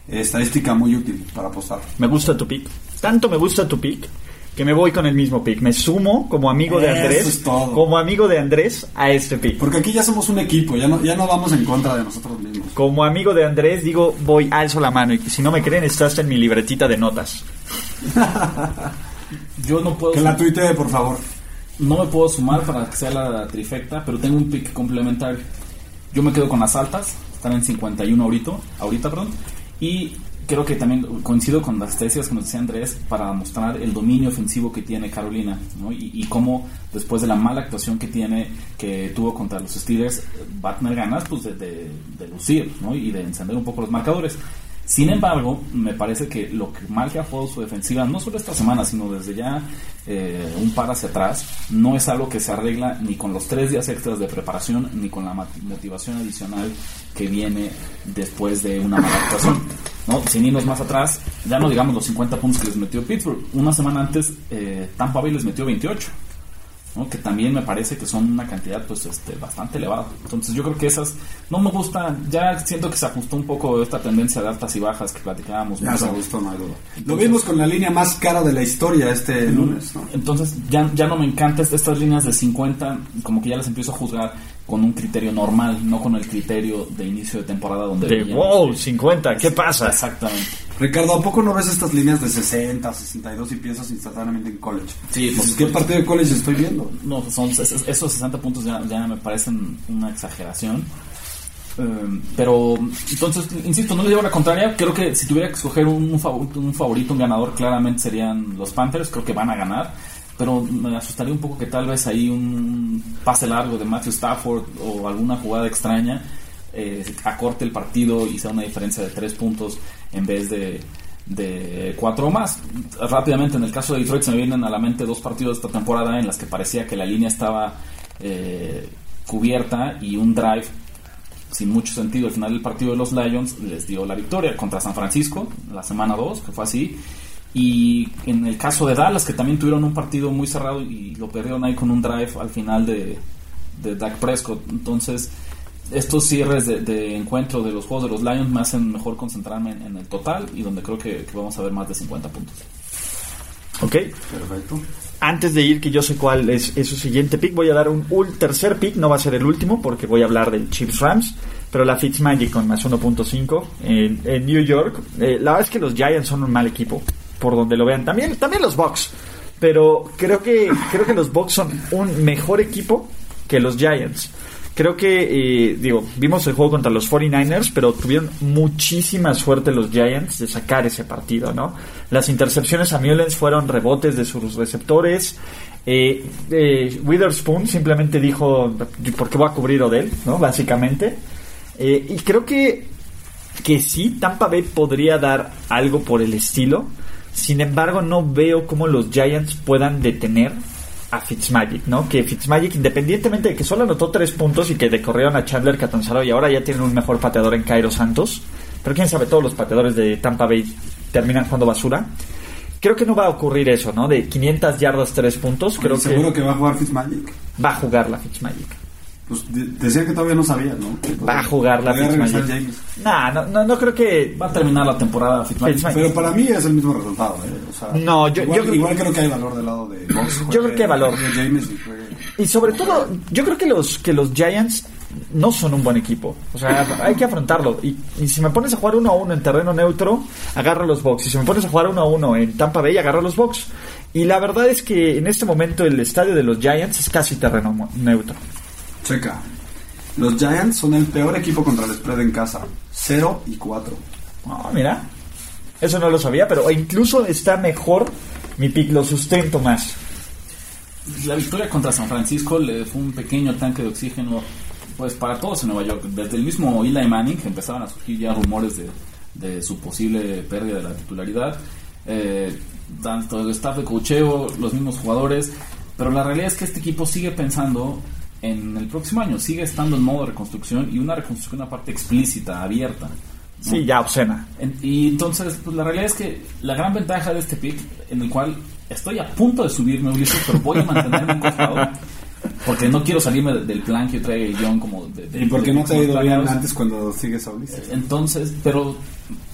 Speaker 5: eh, estadística muy útil para apostar.
Speaker 4: Me gusta tu pick. Tanto me gusta tu pick que me voy con el mismo pick. Me sumo como amigo de
Speaker 5: Eso
Speaker 4: Andrés,
Speaker 5: es todo.
Speaker 4: como amigo de Andrés a este pick.
Speaker 5: Porque aquí ya somos un equipo, ya no ya no vamos en contra de nosotros mismos.
Speaker 4: Como amigo de Andrés digo, voy alzo la mano y si no me creen estás en mi libretita de notas.
Speaker 3: Yo no puedo.
Speaker 5: Que la tuitee, por favor.
Speaker 3: No me puedo sumar para que sea la trifecta, pero tengo un pick complementario. Yo me quedo con las altas, están en 51 ahorita, ahorita perdón, y creo que también coincido con las tesis que nos decía Andrés para mostrar el dominio ofensivo que tiene Carolina, ¿no? y, y cómo después de la mala actuación que tiene, que tuvo contra los Steelers, va ganas pues, de, de- de lucir ¿no? y de encender un poco los marcadores. Sin embargo, me parece que lo que mal que ha jugado su defensiva, no solo esta semana, sino desde ya eh, un par hacia atrás, no es algo que se arregla ni con los tres días extras de preparación, ni con la motivación adicional que viene después de una mala actuación. ¿No? Sin irnos más atrás, ya no digamos los 50 puntos que les metió Pittsburgh. Una semana antes, eh, Tampa Bay les metió 28. ¿no? que también me parece que son una cantidad pues este bastante elevada. Entonces yo creo que esas no me gustan, ya siento que se ajustó un poco esta tendencia de altas y bajas que platicábamos.
Speaker 5: Ya se
Speaker 3: a-
Speaker 5: gustó, no hay duda. Lo vimos con la línea más cara de la historia este lunes, ¿no?
Speaker 3: Entonces ya, ya no me encantan est- estas líneas de 50, como que ya las empiezo a juzgar con un criterio normal, no con el criterio de inicio de temporada donde...
Speaker 4: De wow,
Speaker 3: que-
Speaker 4: 50, ¿qué pasa?
Speaker 3: Exactamente.
Speaker 5: Ricardo, ¿a poco no ves estas líneas de 60, 62 y piensas instantáneamente en college?
Speaker 3: Sí,
Speaker 5: Dices, ¿Qué partido de college estoy viendo?
Speaker 3: No, son es- es- esos 60 puntos ya, ya me parecen una exageración. Eh, pero, entonces, insisto, no le llevo la contraria. Creo que si tuviera que escoger un, un favorito, un favorito, un ganador, claramente serían los Panthers. Creo que van a ganar. Pero me asustaría un poco que tal vez ahí un pase largo de Matthew Stafford o alguna jugada extraña eh, acorte el partido y sea una diferencia de tres puntos en vez de, de cuatro o más. Rápidamente, en el caso de Detroit, se me vienen a la mente dos partidos de esta temporada en las que parecía que la línea estaba eh, cubierta y un drive sin mucho sentido al final del partido de los Lions les dio la victoria contra San Francisco la semana 2, que fue así. Y en el caso de Dallas, que también tuvieron un partido muy cerrado y lo perdieron ahí con un drive al final de, de Dak Prescott. Entonces, estos cierres de, de encuentro de los juegos de los Lions me hacen mejor concentrarme en, en el total y donde creo que, que vamos a ver más de 50 puntos.
Speaker 4: ¿Ok?
Speaker 5: Perfecto.
Speaker 4: Antes de ir, que yo sé cuál es, es su siguiente pick, voy a dar un ul- tercer pick, no va a ser el último porque voy a hablar del Chiefs Rams, pero la Fitzmagic con más 1.5 en, en New York. Eh, la verdad es que los Giants son un mal equipo, por donde lo vean. También, también los Bucks, pero creo que, creo que los Bucks son un mejor equipo que los Giants. Creo que, eh, digo, vimos el juego contra los 49ers, pero tuvieron muchísima suerte los Giants de sacar ese partido, ¿no? Las intercepciones a Mullens fueron rebotes de sus receptores. Eh, eh, Witherspoon simplemente dijo, ¿por qué voy a cubrir Odell? ¿no? Básicamente. Y creo que, que sí, Tampa Bay podría dar algo por el estilo. Sin embargo, no veo cómo los Giants puedan detener a Fitzmagic, ¿no? Que Fitzmagic, independientemente de que solo anotó tres puntos y que decorrieron a Chandler Catanzaro y ahora ya tienen un mejor pateador en Cairo Santos, pero quién sabe, todos los pateadores de Tampa Bay terminan jugando basura. Creo que no va a ocurrir eso, ¿no? De 500 yardas, tres puntos. Creo
Speaker 5: ¿Seguro
Speaker 4: que
Speaker 5: que va a jugar Fitzmagic?
Speaker 4: va a jugar la Fitzmagic.
Speaker 5: Pues de- decía que todavía no sabía, ¿no? Que
Speaker 4: Va a jugar la Fitzmagic. Nah, no, no, no creo que.
Speaker 3: Va a terminar la temporada Fitzmagic.
Speaker 5: Pero para mí es el mismo resultado, ¿eh? O sea,
Speaker 4: No, yo-
Speaker 5: igual,
Speaker 4: yo creo-
Speaker 5: igual creo que hay valor del lado de Box.
Speaker 4: Yo creo que hay valor.
Speaker 5: James y juegue-
Speaker 4: Y sobre todo, yo creo que los, que los Giants no son un buen equipo. O sea, hay que afrontarlo. Y, y si me pones a jugar uno a uno en terreno neutro, agarro los Bucks. Y si me pones a jugar uno a uno en Tampa Bay, agarro los Bucks. Y la verdad es que en este momento el estadio de los Giants es casi terreno neutro.
Speaker 5: Checa. Los Giants son el peor equipo contra el spread en casa. 0 y 4.
Speaker 4: Ah, mira. Eso no lo sabía, pero incluso está mejor mi pick, lo sustento más.
Speaker 3: La victoria contra San Francisco le fue un pequeño tanque de oxígeno pues para todos en Nueva York. Desde el mismo Eli Manning empezaban a surgir ya rumores de, de su posible pérdida de la titularidad. Eh, tanto el staff de cocheo, los mismos jugadores. Pero la realidad es que este equipo sigue pensando en el próximo año, sigue estando en modo de reconstrucción y una reconstrucción aparte explícita, abierta. ¿no?
Speaker 4: Sí, ya obscena.
Speaker 3: En- y entonces, pues la realidad es que la gran ventaja de este pick, en el cual estoy a punto de subirme, Ulises, pero voy a mantenerme encojado. Porque no quiero salirme de- del plan que el guion como de, de-
Speaker 5: ¿Y por qué
Speaker 3: de
Speaker 5: no te ha ido bien antes cuando sigues a Ulises?
Speaker 3: Entonces, pero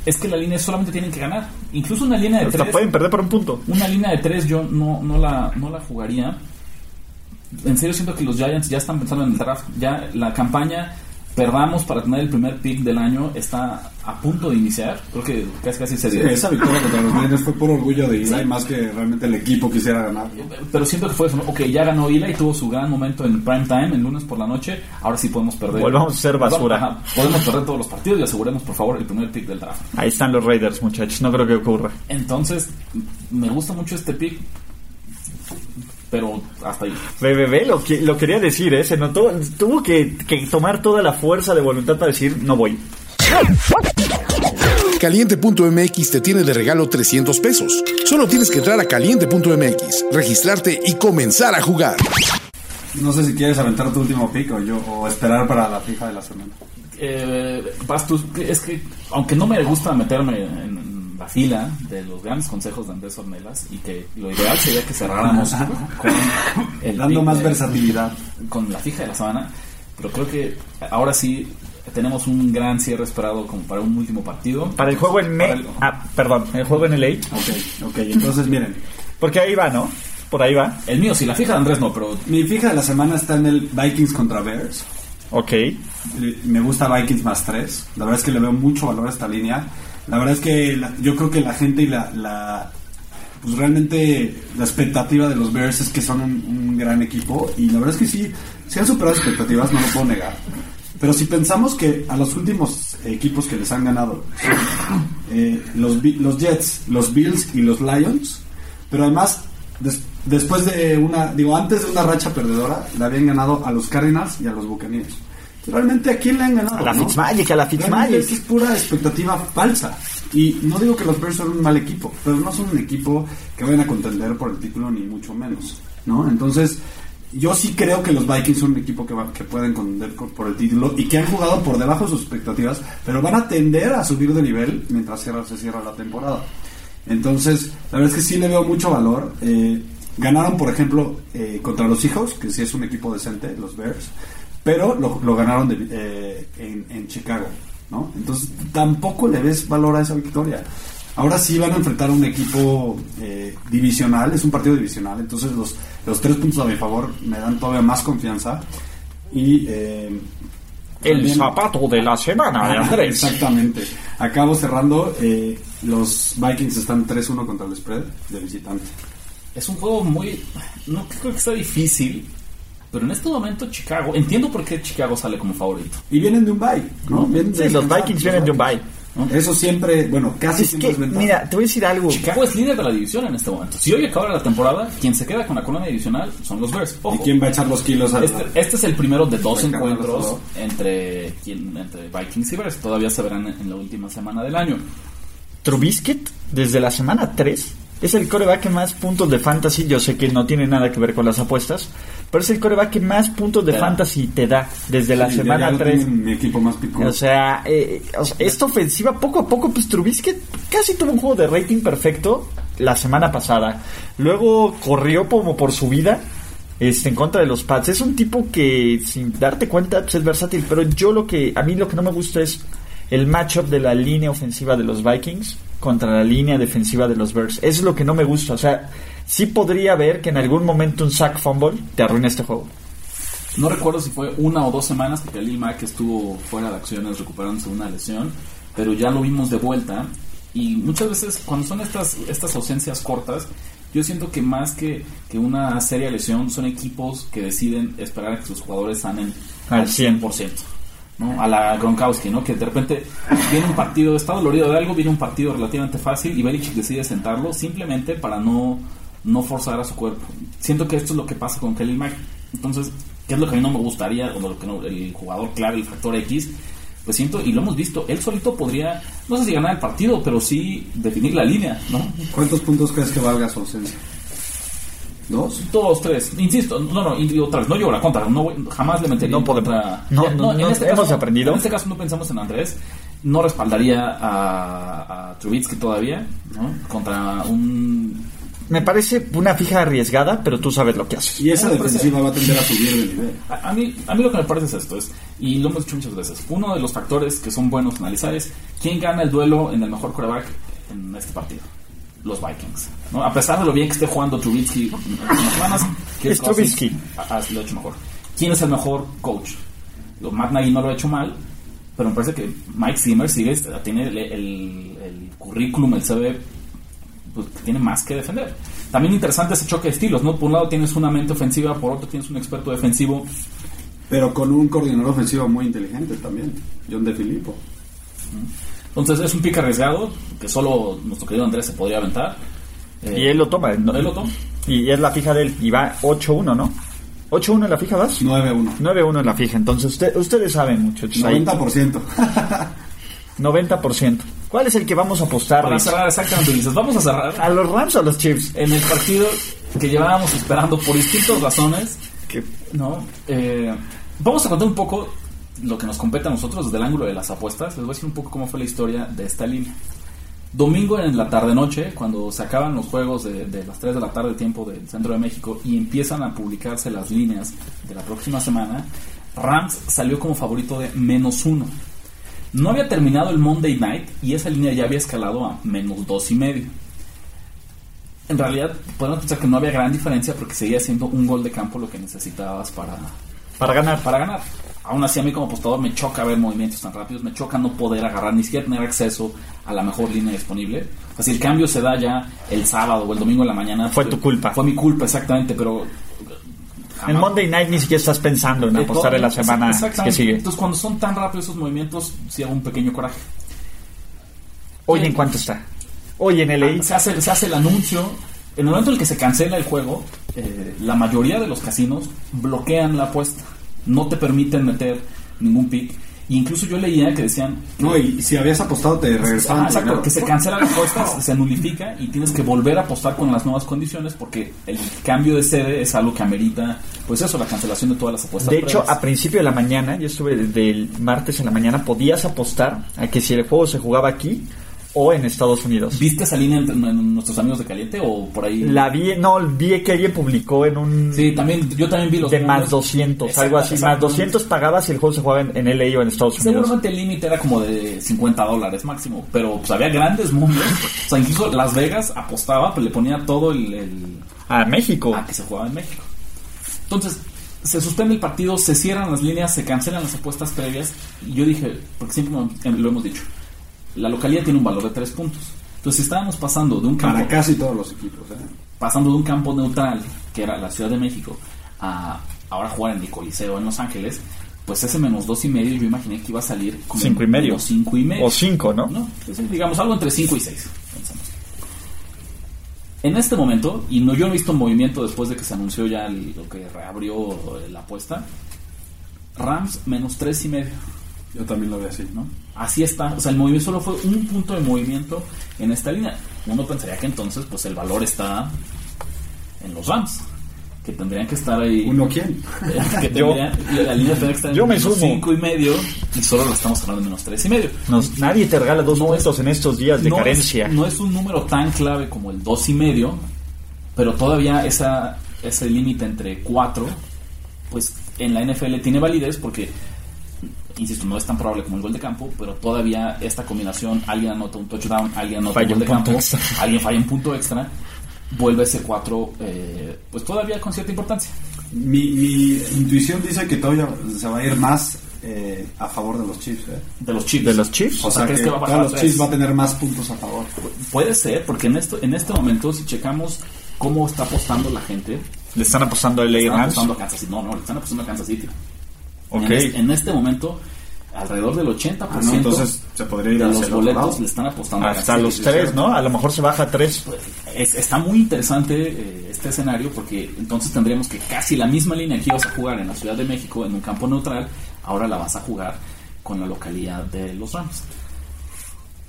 Speaker 3: es que la línea solamente tienen que ganar. Incluso una línea de
Speaker 4: Hasta
Speaker 3: tres.
Speaker 4: pueden perder por un punto.
Speaker 3: Una línea de tres yo no, no, la, no la jugaría. En serio siento que los Giants ya están pensando en el draft. Ya la campaña perdamos para tener el primer pick del año está a punto de iniciar. Creo que casi casi se
Speaker 5: Sí,
Speaker 3: dio.
Speaker 5: esa victoria contra los Niners fue por orgullo de Eli, más que realmente el equipo quisiera ganar.
Speaker 3: Pero siento que fue eso. ¿no? Ok, ya ganó Ila y tuvo su gran momento en prime time, el lunes por la noche. Ahora sí podemos perder.
Speaker 4: Volvamos a ser basura.
Speaker 3: Ajá, podemos perder todos los partidos y aseguremos, por favor, el primer pick del draft.
Speaker 4: Ahí están los Raiders, muchachos. No creo que ocurra.
Speaker 3: Entonces, me gusta mucho este pick. Pero hasta ahí.
Speaker 4: BBB lo, que- lo quería decir, ¿eh? Se notó. Tuvo que, que tomar toda la fuerza de voluntad para decir, no voy.
Speaker 7: Caliente.mx te tiene de regalo 300 pesos. Solo tienes que entrar a caliente.mx, registrarte y comenzar a jugar.
Speaker 5: No sé si quieres aventar tu último pick o yo o esperar para la fija de la semana.
Speaker 3: Eh, vas tú, es que aunque no me gusta meterme en la fila de los grandes consejos de Andrés Ornelas y que lo ideal sería que cerráramos con el
Speaker 5: Dando más
Speaker 3: de-
Speaker 5: versatilidad.
Speaker 3: con la fija de la semana, pero creo que ahora sí tenemos un gran cierre esperado como para un último partido.
Speaker 4: Para el juego en Me.
Speaker 3: el-
Speaker 4: Ah, perdón, el juego en LA.
Speaker 5: Ok, ok, entonces miren.
Speaker 4: Porque ahí va, ¿no? Por ahí va.
Speaker 3: El mío sí, la fija de Andrés no, pero
Speaker 5: Mi fija de la semana está en el Vikings contra Bears.
Speaker 4: Ok.
Speaker 5: Eh, Me gusta Vikings más 3. La verdad es que le veo mucho valor a esta línea. La verdad es que la- yo creo que la gente y la, la- pues realmente la expectativa de los Bears es que son un, gran equipo y la verdad es que sí, sí han superado expectativas, no lo puedo negar. Pero si pensamos que a los últimos equipos que les han ganado, eh, los, los Jets, los Bills y los Lions, pero además des- después de una, digo, antes de una racha perdedora, le habían ganado a los Cardinals y a los Buccaneers. Realmente a quién le han ganado.
Speaker 4: A la
Speaker 5: no?
Speaker 4: Fitzmagic, a la Fitzmagic.
Speaker 5: es pura expectativa falsa. Y no digo que los Bears son un mal equipo, pero no son un equipo que vayan a contender por el título, ni mucho menos. ¿no? Entonces, yo sí creo que los Vikings son un equipo que, va- que pueden contender co- por el título y que han jugado por debajo de sus expectativas, pero van a tender a subir de nivel mientras cierra- se cierra la temporada. Entonces, la verdad es que sí le veo mucho valor. Eh, ganaron, por ejemplo, eh, contra los hijos, que sí es un equipo decente, los Bears, pero lo, lo ganaron de- eh, en, en Chicago, ¿no? Entonces, tampoco le ves valor a esa victoria. Ahora sí van a enfrentar a un equipo eh, divisional, es un partido divisional, entonces los, los tres puntos a mi favor me dan todavía más confianza. Y eh,
Speaker 4: El
Speaker 5: también-
Speaker 4: zapato de la semana de Andrés.
Speaker 5: Exactamente. Acabo cerrando. eh, los Vikings están 3-1 contra el spread de visitante.
Speaker 3: es un juego muy... No creo que sea difícil, pero en este momento Chicago... Entiendo por qué Chicago sale como favorito.
Speaker 5: Y vienen de un bye, ¿no? Vienen de
Speaker 4: Sí, los. Vikings vienen de un bye.
Speaker 5: Eso siempre, bueno, casi
Speaker 4: Es
Speaker 5: siempre
Speaker 4: que,
Speaker 5: es ventaja.
Speaker 4: mira, te voy a decir algo.
Speaker 3: Chicago es líder de la división en este momento. Si hoy acaba la temporada, quien se queda con la corona divisional son los Bears.
Speaker 5: ¿Y quién va a echar los kilos a
Speaker 3: Este, este es el primero de dos encuentros entre, quien, entre Vikings y Bears. Todavía se verán en, la última semana del año.
Speaker 4: Trubisky, desde la semana 3, es el coreback que más puntos de fantasy. Yo sé que no tiene nada que ver con las apuestas, pero es el coreback que más puntos de fantasy te da desde la
Speaker 5: Sí,
Speaker 4: semana
Speaker 5: ya lo
Speaker 4: 3.
Speaker 5: tengo en Mi equipo más.
Speaker 4: O sea, eh, o sea, esta ofensiva poco a poco, pues Trubisky casi tuvo un juego de rating perfecto la semana pasada. Luego corrió como por su vida este, en contra de los Pats. Es un tipo que, sin darte cuenta, pues, es versátil. Pero yo lo que, a mí lo que no me gusta es el matchup de la línea ofensiva de los Vikings contra la línea defensiva de los Bears. Eso es lo que no me gusta. O sea, sí podría ver que en algún momento un sack fumble te arruina este juego.
Speaker 3: No recuerdo si fue una o dos semanas que Khalil Mack estuvo fuera de acciones recuperándose de una lesión, pero ya lo vimos de vuelta. Y muchas veces cuando son estas, estas ausencias cortas, yo siento que más que, que una seria lesión son equipos que deciden esperar a que sus jugadores sanen
Speaker 4: Al 100%.
Speaker 3: 100%. ¿No? A la Gronkowski, ¿no? Que de repente viene un partido, está dolorido de algo, viene un partido relativamente fácil y Belichick decide sentarlo simplemente para no, no forzar a su cuerpo. Siento que esto es lo que pasa con Kelly Mack. Entonces, ¿qué es lo que a mí no me gustaría? O lo que el jugador clave, el factor X. Pues siento, y lo hemos visto, él solito podría, no sé si ganar el partido, pero sí definir la línea, ¿no?
Speaker 8: ¿Cuántos puntos crees que valga su ausencia? ¿Dos?
Speaker 3: Dos, tres. Insisto, no, no, y otra vez, no llevo la contra. No, voy- jamás le metería
Speaker 4: No
Speaker 3: contra.
Speaker 4: No, no,
Speaker 3: en
Speaker 4: no,
Speaker 3: este
Speaker 4: hemos
Speaker 3: caso-
Speaker 4: aprendido.
Speaker 3: En este caso no pensamos en Andrés. No respaldaría a, a Trubitsky todavía, ¿no? Contra un.
Speaker 4: Me parece una fija arriesgada, pero tú sabes lo que haces.
Speaker 8: Y esa defensiva va a tender a subir de nivel.
Speaker 3: A, a mí, a mí lo que me parece es esto, es, y lo hemos dicho muchas veces, uno de los factores que son buenos analizar es quién gana el duelo en el mejor quarterback en este partido. Los Vikings. ¿no? A pesar de lo bien que esté jugando Trubisky en las semanas, que
Speaker 4: Es Trubisky.
Speaker 3: Ah, lo ha hecho mejor. ¿Quién es el mejor coach? Lo- Matt Nagy no lo ha hecho mal, pero me parece que Mike Zimmer sigue, tiene el, el- el currículum, el CV, pues, que tiene más que defender. También interesante ese choque de estilos, ¿no? Por un lado tienes una mente ofensiva, por otro tienes un experto defensivo.
Speaker 8: Pero con un coordinador ofensivo muy inteligente también, John De Filippo.
Speaker 3: Entonces es un pick arriesgado que solo nuestro querido Andrés se podría aventar. Eh,
Speaker 4: Y él lo toma. ¿no?
Speaker 3: Él lo toma.
Speaker 4: Y es la fija de él. Y va 8-1, ¿no? ¿8-1 en la fija vas?
Speaker 8: 9-1.
Speaker 4: 9-1 en la fija. Entonces usted- ustedes saben, muchachos. ahí.
Speaker 8: 90%.
Speaker 4: 90%. ¿Cuál es el que vamos a apostar?
Speaker 3: Para cerrar exactamente, dices, vamos a cerrar
Speaker 4: ¿A los Rams o a los Chiefs?
Speaker 3: en el partido que llevábamos esperando por distintas razones.
Speaker 4: Que-
Speaker 3: ¿no? Eh, vamos a contar un poco lo que nos compete a nosotros desde el ángulo de las apuestas. Les voy a decir un poco cómo fue la historia de esta línea. Domingo en la tarde-noche, cuando se acaban los juegos de, de las 3 de la tarde, tiempo del centro de México, y empiezan a publicarse las líneas de la próxima semana, Rams salió como favorito de menos uno. No había terminado el Monday Night y esa línea ya había escalado a menos dos y medio. En realidad, podemos pensar que no había gran diferencia porque seguía siendo un gol de campo lo que necesitabas para,
Speaker 4: Para ganar.
Speaker 3: para ganar. Aún así, a mí como apostador me choca ver movimientos tan rápidos, me choca no poder agarrar, ni siquiera tener acceso a la mejor línea disponible. O sea, si el cambio se da ya el sábado o el domingo en la mañana...
Speaker 4: Fue tu culpa.
Speaker 3: Fue mi culpa, exactamente, pero...
Speaker 4: En Monday Night ni siquiera estás pensando en apostar en la semana que
Speaker 3: exactamente.
Speaker 4: sigue.
Speaker 3: Entonces, cuando son tan rápidos esos movimientos, sí hago un pequeño coraje.
Speaker 4: Hoy en cuánto está. Hoy en LA.
Speaker 3: se hace, se hace el anuncio. En el momento en el que se cancela el juego, eh, la mayoría de los casinos bloquean la apuesta. No te permiten meter ningún pick. E incluso yo leía que decían.
Speaker 8: No, y si habías apostado te regresaban
Speaker 3: Ah,
Speaker 8: tu
Speaker 3: exacto, que se cancela la apuesta, se nulifica y tienes que volver a apostar con las nuevas condiciones porque el cambio de sede es algo que amerita, pues eso, la cancelación de todas las apuestas.
Speaker 4: De hecho, a principio de la mañana, yo estuve desde el martes en la mañana, podías apostar a que si el juego se jugaba aquí o en Estados Unidos.
Speaker 3: ¿Viste esa línea entre en nuestros amigos de Caliente o por ahí?
Speaker 4: La vi, no, vi que alguien publicó en un
Speaker 3: Sí, también, yo también vi los
Speaker 4: de más
Speaker 3: números.
Speaker 4: 200,
Speaker 3: Exacto,
Speaker 4: algo así, más
Speaker 3: exacto.
Speaker 4: 200 pagabas si el juego se jugaba en, en LA o en Estados Unidos.
Speaker 3: Seguramente el límite era como de 50 dólares máximo, pero pues había grandes momios. O sea, incluso Las Vegas apostaba, pues le ponía todo el, el-
Speaker 4: A México.
Speaker 3: a que se jugaba en México. Entonces, se suspende el partido, se cierran las líneas, se cancelan las apuestas previas. Y yo dije, porque siempre lo hemos dicho, la localidad tiene un valor de 3 puntos. Entonces, si estábamos pasando de un campo
Speaker 8: Para casi todos los equipos. ¿eh?
Speaker 3: pasando de un campo neutral, que era la Ciudad de México, a ahora jugar en el Coliseo en Los Ángeles, pues ese menos dos y medio yo imaginé que iba a salir como
Speaker 4: Cinco y medio.
Speaker 3: cinco y medio.
Speaker 4: O cinco, ¿no?
Speaker 3: ¿no? Pues, digamos algo entre 5 y 6. En este momento, y no yo no he visto movimiento después de que se anunció ya el- lo que reabrió la apuesta, Rams menos tres y medio.
Speaker 8: Yo también lo veo así.
Speaker 3: ¿no? Así está, o sea, el movimiento solo fue un punto de movimiento en esta línea. Uno pensaría que entonces, pues el valor está en los Rams, que tendrían que estar ahí.
Speaker 8: ¿Uno quién?
Speaker 3: que tendrían, la línea tendría que estar en
Speaker 4: Yo me
Speaker 3: menos
Speaker 4: sumo.
Speaker 3: cinco y medio y solo la estamos hablando en menos tres y medio.
Speaker 4: Nos- nadie te regala dos
Speaker 3: No
Speaker 4: puntos
Speaker 3: es-
Speaker 4: en estos días de
Speaker 3: no
Speaker 4: carencia.
Speaker 3: Es, no es un número tan clave como el dos y medio, pero todavía esa, ese límite entre 4, pues en la NFL tiene validez porque, insisto, no es tan probable como el gol de campo, pero todavía esta combinación, alguien anota un touchdown, alguien anota
Speaker 4: Falla
Speaker 3: un gol de campo,
Speaker 4: extra.
Speaker 3: alguien falla un punto extra, vuelve ese 4, pues todavía con cierta importancia.
Speaker 8: Mi, mi intuición dice que todavía se va a ir más eh, a favor de los Chiefs. ¿eh?
Speaker 3: De los Chiefs.
Speaker 4: ¿De los Chiefs?
Speaker 8: O sea,
Speaker 3: ¿crees
Speaker 8: que,
Speaker 3: que va a bajar
Speaker 8: los? Chiefs va a tener más puntos a favor.
Speaker 3: Puede ser, porque en, esto, en este momento, si checamos cómo está apostando la gente,
Speaker 4: Le están apostando a
Speaker 3: le
Speaker 4: LA
Speaker 3: están
Speaker 4: Rams.
Speaker 3: apostando a Kansas City. No, no, le están apostando a Kansas City.
Speaker 4: Ok.
Speaker 3: En, es- en este momento, alrededor del 80%
Speaker 8: Ah, no, entonces se podría ir
Speaker 3: de los boletos
Speaker 8: lado.
Speaker 3: le están apostando
Speaker 4: Hasta los tres, ¿no? A lo mejor se baja a tres.
Speaker 3: Es- está muy interesante eh, este escenario porque entonces tendríamos que casi la misma línea que ibas a jugar en la Ciudad de México en un campo neutral, ahora la vas a jugar con la localidad de los Rams.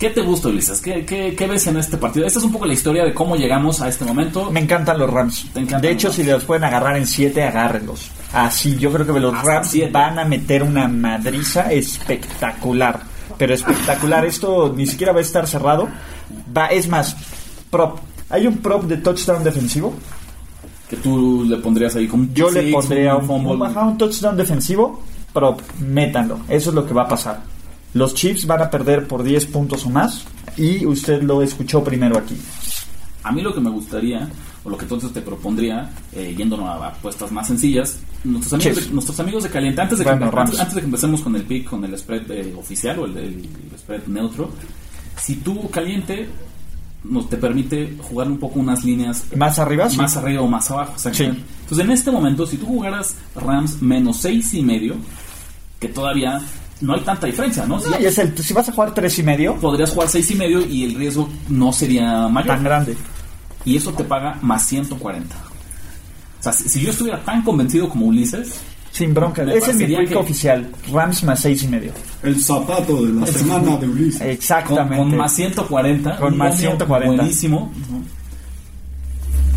Speaker 3: ¿Qué te gusta, Ulises? ¿Qué, qué, qué ves en este partido? Esta es un poco la historia de cómo llegamos a este momento.
Speaker 4: Me encantan los Rams.
Speaker 3: Te encantan
Speaker 4: de hecho,
Speaker 3: los
Speaker 4: si los pueden agarrar en siete, agárrenlos. Así, yo creo que los
Speaker 3: Hasta
Speaker 4: Rams
Speaker 3: siete.
Speaker 4: van a meter una madriza espectacular. Pero espectacular. Esto ni siquiera va a estar cerrado. Va, es más, prop. Hay un prop de touchdown defensivo.
Speaker 3: Que tú le pondrías ahí como un
Speaker 4: Yo le
Speaker 3: six,
Speaker 4: pondría un, un, ajá, un touchdown defensivo. Prop, métanlo. Eso es lo que va a pasar. Los Chiefs van a perder por 10 puntos o más. Y usted lo escuchó primero aquí.
Speaker 3: A mí lo que me gustaría, o lo que entonces te propondría, eh, yéndonos a apuestas más sencillas, nuestros amigos,
Speaker 4: Chiefs.
Speaker 3: de, nuestros amigos de Caliente, antes de,
Speaker 4: Bueno,
Speaker 3: antes, antes de que empecemos con el pick, con el spread eh, oficial o el, el spread neutro, si tú Caliente nos te permite jugar un poco unas líneas
Speaker 4: Más arriba, sí.
Speaker 3: más arriba o más abajo.
Speaker 4: Sí.
Speaker 3: Entonces, en este momento, si tú jugaras Rams menos seis y medio, que todavía no hay tanta diferencia, ¿no? Si
Speaker 4: No, y es el- si vas a jugar tres y medio,
Speaker 3: podrías jugar seis y medio y el riesgo no sería mayor.
Speaker 4: tan grande.
Speaker 3: Y eso te paga más 140. O sea, si, si yo estuviera tan convencido como Ulises,
Speaker 4: Sin bronca. Ese es mi pick
Speaker 3: que-
Speaker 4: oficial. Rams más seis y medio.
Speaker 8: El zapato de la semana de Ulises.
Speaker 3: con,
Speaker 4: Exactamente.
Speaker 3: con más 140,
Speaker 4: Con más
Speaker 3: año
Speaker 4: 140.
Speaker 3: buenísimo.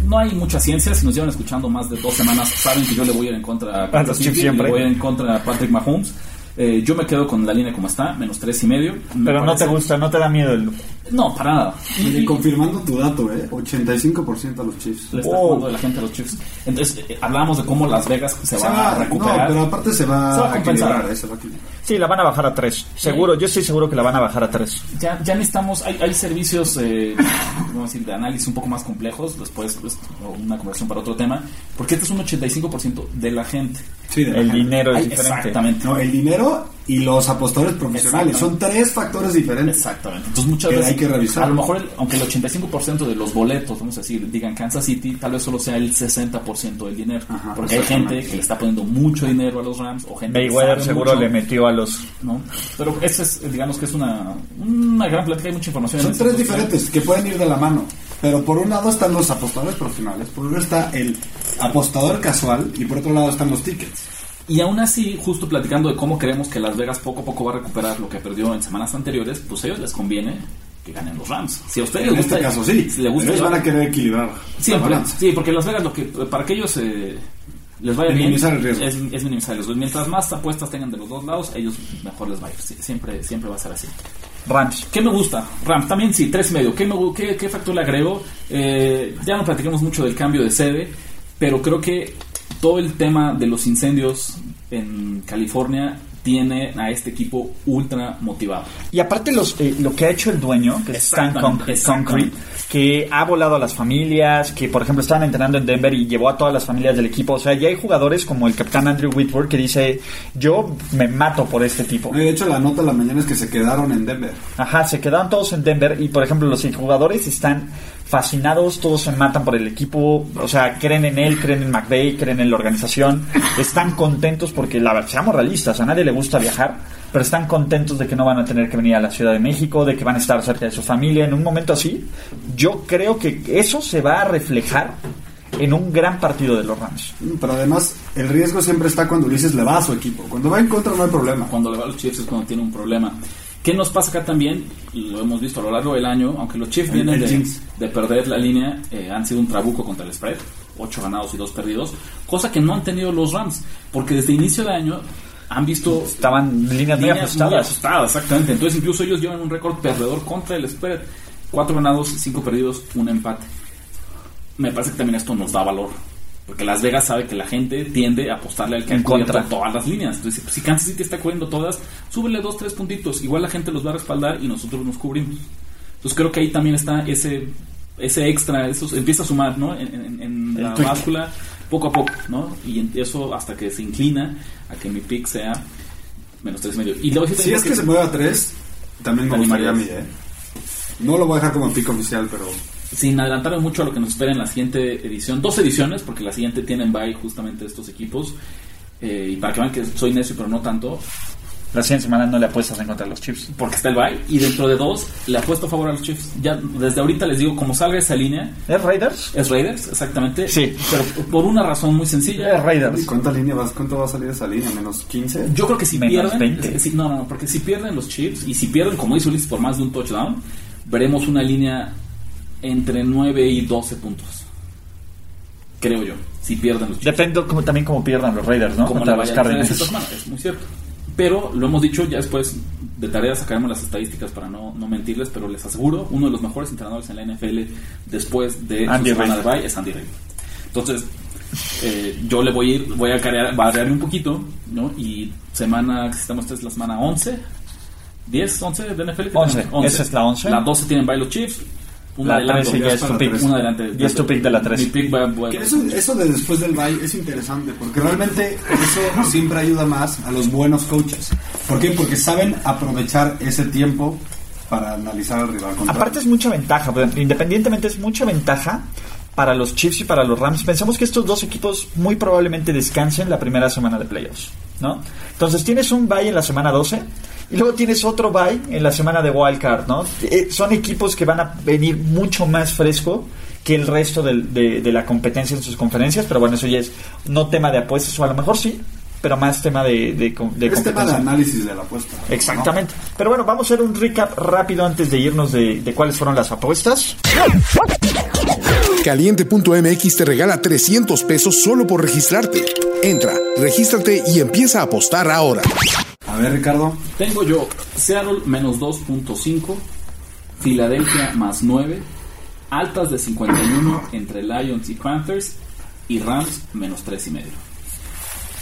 Speaker 3: No hay mucha ciencia, si nos llevan escuchando más de dos semanas, saben que yo le voy a ir en contra a,
Speaker 4: los Chiefs siempre.
Speaker 3: le voy a ir en contra a Patrick Mahomes. Eh, yo me quedo con la línea como está, menos tres y medio. Me
Speaker 4: Pero no te gusta, no te da miedo el...
Speaker 3: No, para nada.
Speaker 8: Confirmando tu dato, ¿eh? 85% a los Chiefs.
Speaker 3: Le está
Speaker 4: Oh.
Speaker 3: jugando de la gente a los Chiefs. Entonces, eh, hablábamos de cómo Las Vegas se, va, a recuperar.
Speaker 8: No, pero aparte se va,
Speaker 3: Se va a compensar.
Speaker 8: equilibrar, ¿eh? Se va a equilibrar.
Speaker 4: Sí, la van a bajar a tres. Seguro, yo estoy seguro que la van a bajar a tres.
Speaker 3: ya, ya necesitamos, hay, hay servicios eh, vamos a decir, de análisis un poco más complejos, después pues, una conversación para otro tema, porque este es un 85% de la gente.
Speaker 8: Sí, de la
Speaker 4: El
Speaker 8: gente.
Speaker 4: dinero es
Speaker 3: Hay-
Speaker 4: diferente.
Speaker 3: Exactamente.
Speaker 8: No, el dinero y los apostadores profesionales. Son tres factores diferentes.
Speaker 3: Exactamente. Entonces muchas
Speaker 8: Que
Speaker 3: veces
Speaker 8: hay que revisar.
Speaker 3: A lo mejor, el- aunque el 85% de los boletos, vamos a decir, digan Kansas City, tal vez solo sea el 60% del dinero.
Speaker 8: Ajá,
Speaker 3: porque hay gente que le está poniendo mucho dinero a los Rams o gente que
Speaker 4: Mayweather
Speaker 3: sabe
Speaker 4: seguro
Speaker 3: mucho,
Speaker 4: le metió a los...
Speaker 3: ¿no? Pero ese es, digamos que es una, una gran plática, hay mucha información.
Speaker 8: Son tres diferentes que pueden ir de la mano. Pero por un lado están los apostadores profesionales, por otro está el apostador casual y por otro lado están los tickets.
Speaker 3: Y aún así, justo platicando de cómo creemos que Las Vegas poco a poco va a recuperar lo que perdió en semanas anteriores, pues a ellos les conviene que ganen los Rams. Si a ustedes
Speaker 8: En
Speaker 3: les gusta,
Speaker 8: este caso sí.
Speaker 3: si les gusta
Speaker 8: Ellos van a querer equilibrar
Speaker 3: Siempre, sí, porque Las Vegas lo que para que ellos eh, les vaya
Speaker 8: Minimizar
Speaker 3: bien
Speaker 8: el riesgo.
Speaker 3: Es, es minimizar el riesgo. Mientras más apuestas tengan de los dos lados, ellos mejor les va a ir. Siempre, siempre va a ser así.
Speaker 4: Rams.
Speaker 3: ¿Qué me gusta? Rams, también sí, tres y medio. ¿Qué, me qué, qué factor le agrego? Eh, ya no platicamos mucho del cambio de sede, pero creo que todo el tema de los incendios en California tiene a este equipo ultra motivado.
Speaker 4: Y aparte los, eh, lo que ha hecho el dueño, que es Stan. Concrete, que ha volado a las familias, que por ejemplo estaban entrenando en Denver y llevó a todas las familias del equipo. O sea, ya hay jugadores como el capitán Andrew Whitworth que dice, yo me mato por este tipo.
Speaker 8: De hecho, la nota de la mañana es que se quedaron en Denver.
Speaker 4: Ajá, se quedaron todos en Denver y por ejemplo los jugadores están fascinados, todos se matan por el equipo, o sea, creen en él, creen en McVeigh, creen en la organización, están contentos porque la verdad, seamos realistas, a nadie le gusta viajar, pero están contentos de que no van a tener que venir a la Ciudad de México, de que van a estar cerca de su familia en un momento así. Yo creo que eso se va a reflejar en un gran partido de los Rams.
Speaker 8: Pero además, el riesgo siempre está cuando Ulises le va a su equipo. Cuando va en contra no hay problema.
Speaker 3: Cuando le va a los Chiefs es cuando tiene un problema. ¿Qué nos pasa acá también? Y lo hemos visto a lo largo del año, aunque los Chiefs vienen de, perder la línea, eh, han sido un trabuco contra el spread, 8 ganados y 2 perdidos, cosa que no han tenido los Rams, porque desde inicio de año han visto
Speaker 4: Estaban líneas muy
Speaker 3: líneas muy
Speaker 4: ajustadas.
Speaker 3: ajustadas, exactamente. Entonces incluso ellos llevan un récord perdedor contra el spread, 4 ganados, 5 perdidos, un empate. Me parece que también esto nos da valor. Porque Las Vegas sabe que la gente tiende a apostarle al que
Speaker 4: En
Speaker 3: ha cubierto
Speaker 4: contra.
Speaker 3: todas las líneas. Entonces, si Kansas City está cubriendo todas, súbele dos, tres puntitos. Igual la gente los va a respaldar y nosotros nos cubrimos. Entonces creo que ahí también está ese ese extra, eso empieza a sumar, ¿no? En, en- en la
Speaker 4: tweak.
Speaker 3: báscula, poco a poco, ¿no? Y eso hasta que se inclina a que mi pick sea menos tres medio. Y luego sí
Speaker 8: Si
Speaker 3: tengo
Speaker 8: es que se mueve a 3, también me gustaría a mí. ¿eh? No lo voy a dejar como pico oficial, pero
Speaker 3: sin adelantarme mucho a lo que nos espera en la siguiente edición, dos ediciones, porque la siguiente tienen bye justamente estos equipos. eh, y para que vean que soy necio, pero no tanto,
Speaker 4: La siguiente semana no le apuestas en contra de los Chiefs.
Speaker 3: porque está el bye, y dentro de dos le apuesto a favor a los Chiefs. Ya desde ahorita les digo, como salga esa línea,
Speaker 4: ¿Es Raiders?
Speaker 3: es Raiders, exactamente.
Speaker 4: Sí.
Speaker 3: Pero por una razón muy
Speaker 4: Es
Speaker 3: sencilla.
Speaker 4: Raiders.
Speaker 5: ¿Y cuánta línea vas, cuánto va a salir esa línea? ¿Menos 15?
Speaker 3: Yo creo que si
Speaker 4: Menos
Speaker 3: pierden,
Speaker 4: 20.
Speaker 3: es si- no, no, porque si pierden los Chiefs y si pierden, como dice Ulises, por más de un touchdown, veremos una línea entre 9 y 12 puntos. Creo yo, si pierden los Chiefs.
Speaker 4: Depende como, también cómo pierdan los Raiders, ¿no?
Speaker 3: como
Speaker 4: Contra los Cardinals.
Speaker 3: es muy cierto. Pero lo hemos dicho, ya después de tarea sacaremos las estadísticas para no, no mentirles, pero les aseguro, uno de los mejores entrenadores en la NFL después de
Speaker 4: Andy
Speaker 3: su semana de bye es Andy Reid. Entonces, eh, yo le voy a ir, voy a carear- variar un poquito, ¿no? Y semana, que estamos esta es la semana 11, 10, 11 de NFL. que
Speaker 4: 11,
Speaker 3: tenemos?
Speaker 4: esa es la 11.
Speaker 3: La 12 tienen bye los Chiefs. Un
Speaker 4: La
Speaker 3: adelanto,
Speaker 4: 13 ya es tu pick.
Speaker 3: un adelante.
Speaker 4: Y es tu pick de la 13.
Speaker 3: Mi pick va-
Speaker 5: Que eso, eso de después del bye es interesante, porque realmente eso siempre ayuda más a los buenos coaches. ¿Por qué? Porque saben aprovechar ese tiempo para analizar al rival. contrario.
Speaker 4: Aparte es mucha ventaja, pero independientemente es mucha ventaja para los Chiefs y para los Rams. Pensamos que estos dos equipos muy probablemente descansen la primera semana de playoffs, ¿no? Entonces tienes un bye en la semana 12 y luego tienes otro bye en la semana de wild card, ¿no? Eh, son equipos que van a venir mucho más fresco que el resto de, de la competencia en sus conferencias, pero bueno, eso ya es no tema de apuestas, o a lo mejor sí, pero más tema de, de, de
Speaker 5: es tema de análisis de la apuesta. ¿no?
Speaker 4: Exactamente. Pero bueno, vamos a hacer un recap rápido antes de irnos de, de cuáles fueron las apuestas.
Speaker 7: Caliente.mx te regala 300 pesos solo por registrarte. Entra, regístrate y empieza a apostar ahora.
Speaker 5: A ver, Ricardo.
Speaker 3: Tengo yo Seattle menos 2.5, Filadelfia más 9, altas de 51 entre Lions y Panthers y Rams menos 3 y medio.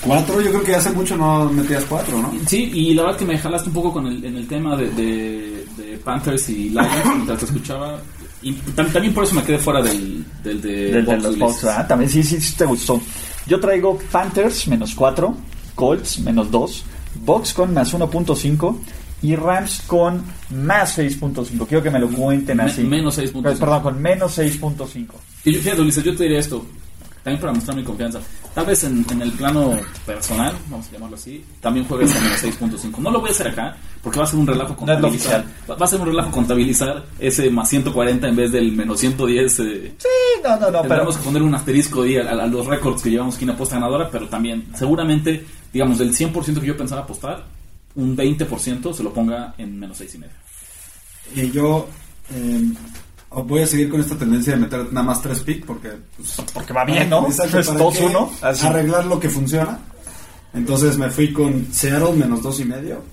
Speaker 5: Cuatro, yo creo que hace mucho no metías cuatro, ¿no?
Speaker 3: Sí, y la verdad que me jalaste un poco con el, en el tema de, de- de Panthers y Lions mientras te escuchaba. Y tam- también por eso me quedé fuera del, del de,
Speaker 4: Del, de
Speaker 3: Bucks
Speaker 4: los
Speaker 3: Lions.
Speaker 4: ¿verdad? También sí, sí, sí te gustó. Yo traigo Panthers menos 4, Colts menos 2, Bucks con más 1.5 y Rams con más 6.5. Quiero que me lo cuenten así.
Speaker 3: menos 6.5.
Speaker 4: Eh, Perdón, con menos 6.5.
Speaker 3: Y yo, fíjate, Ulises, yo te diría esto, también para mostrar mi confianza. Tal vez en, en el plano personal, vamos a llamarlo así, también juegues a menos 6.5. No lo voy a hacer acá, porque va a ser un relajo contabilizar. va, a ser un relajo contabilizar ese más 140 en vez del menos 110. Eh,
Speaker 4: Sí, no, no, no, pero
Speaker 3: Tendremos que poner un asterisco ahí a, a- a los récords que llevamos aquí en apuesta ganadora, pero también, seguramente, digamos, del 100% que yo pensaba apostar, un 20% se lo ponga en menos 6 y medio.
Speaker 5: Y yo eh, voy a seguir con esta tendencia de meter nada más tres pick porque... Pues,
Speaker 4: porque va bien, ¿no?
Speaker 5: Exacto,
Speaker 4: Es
Speaker 5: ¿para
Speaker 4: 2-1.
Speaker 5: qué
Speaker 4: así.
Speaker 5: Arreglar lo que funciona. Entonces me fui con Seattle menos dos y medio,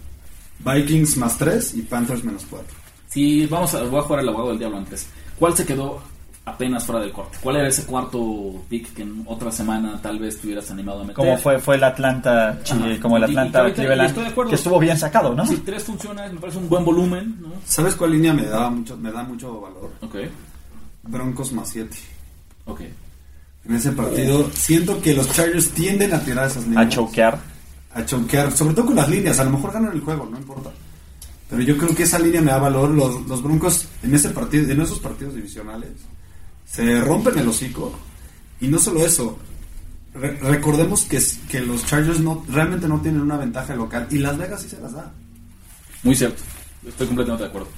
Speaker 5: Vikings más tres y Panthers menos cuatro.
Speaker 3: Si vamos a, voy a jugar al abogado del diablo antes. ¿Cuál se quedó apenas fuera del corte? ¿Cuál era ese cuarto pick que en otra semana tal vez te hubieras animado a meter?
Speaker 4: Como fue, fue el Atlanta, chi-
Speaker 3: Ajá.
Speaker 4: como el
Speaker 3: Y- y
Speaker 4: Atlanta
Speaker 3: y
Speaker 4: Cleveland,
Speaker 3: estoy de acuerdo.
Speaker 4: que estuvo bien sacado, ¿no?
Speaker 3: Si tres funciones, me parece un buen volumen, ¿no?
Speaker 5: ¿Sabes cuál línea me da mucho, me da mucho valor?
Speaker 3: Ok,
Speaker 5: Broncos más siete.
Speaker 3: ok.
Speaker 5: En ese partido siento que los Chargers tienden a tirar esas líneas.
Speaker 4: A choquear.
Speaker 5: a choquear, sobre todo con las líneas, a lo mejor ganan el juego, no importa. Pero yo creo que esa línea me da valor. Los, los Broncos en ese partido, en esos partidos divisionales, se rompen el hocico. Y no solo eso, re- recordemos que, que los Chargers no, realmente no tienen una ventaja local y Las Vegas sí se las da.
Speaker 3: Muy cierto. Estoy completamente de acuerdo.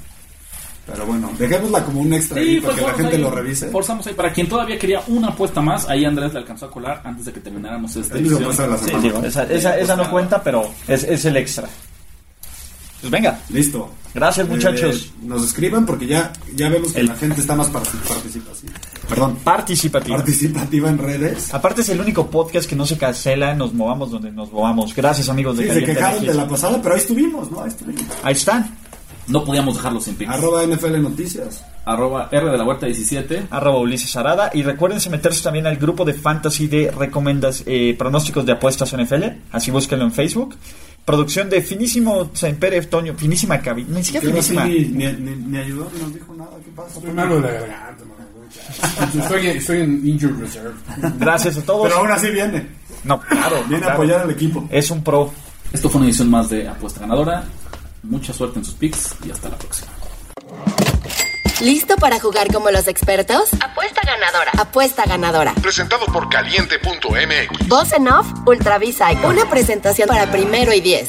Speaker 5: Pero bueno, dejémosla como un extra ahí para que la gente
Speaker 3: ahí,
Speaker 5: lo revise.
Speaker 3: Forzamos ahí. Para quien todavía quería una apuesta más, ahí Andrés le alcanzó a colar antes de que termináramos esta edición.
Speaker 5: la
Speaker 4: Sí, digo, esa, esa, esa no cuenta, pero es, es el extra. Pues venga,
Speaker 5: Listo.
Speaker 4: gracias muchachos.
Speaker 5: Eh, nos escriban porque ya, ya vemos que
Speaker 4: El-
Speaker 5: la gente está más partic- participativa. Perdón,
Speaker 4: Participativo.
Speaker 5: participativa en redes.
Speaker 4: Aparte es el único podcast que no se cancela, nos movamos donde nos movamos. Gracias amigos de
Speaker 5: Sí, se
Speaker 4: Caliente
Speaker 5: quejaron de la pasada, pero ahí estuvimos, ¿no? Ahí estuvimos.
Speaker 4: Ahí están.
Speaker 3: No podíamos dejarlo sin picks.
Speaker 5: Arroba NFL Noticias.
Speaker 3: Arroba R de la Huerta 17.
Speaker 4: Arroba Ulises Arada. Y recuérdense meterse también al grupo de fantasy de recomendas eh, pronósticos de apuestas NFL. Así búsquenlo en Facebook. Producción de finísimo Pere Toño, finísima cabina. Ni siquiera finísima.
Speaker 5: ni, ni, ayudó, ni nos dijo nada. ¿Qué pasa?
Speaker 6: Estoy malo de la garganta. Estoy, estoy en injured reserve.
Speaker 4: Gracias a todos.
Speaker 5: Pero aún así viene.
Speaker 4: No, claro.
Speaker 5: Viene
Speaker 4: claro.
Speaker 5: a apoyar al equipo.
Speaker 4: Es un pro.
Speaker 3: Esto fue una edición más de Apuesta Ganadora. Mucha suerte en sus picks y hasta la próxima.
Speaker 1: ¿Listo para jugar como los expertos? Apuesta ganadora. Apuesta ganadora.
Speaker 2: Presentado por caliente.mx.
Speaker 1: Voz en off, Ultravisa. Una presentación para primero y diez.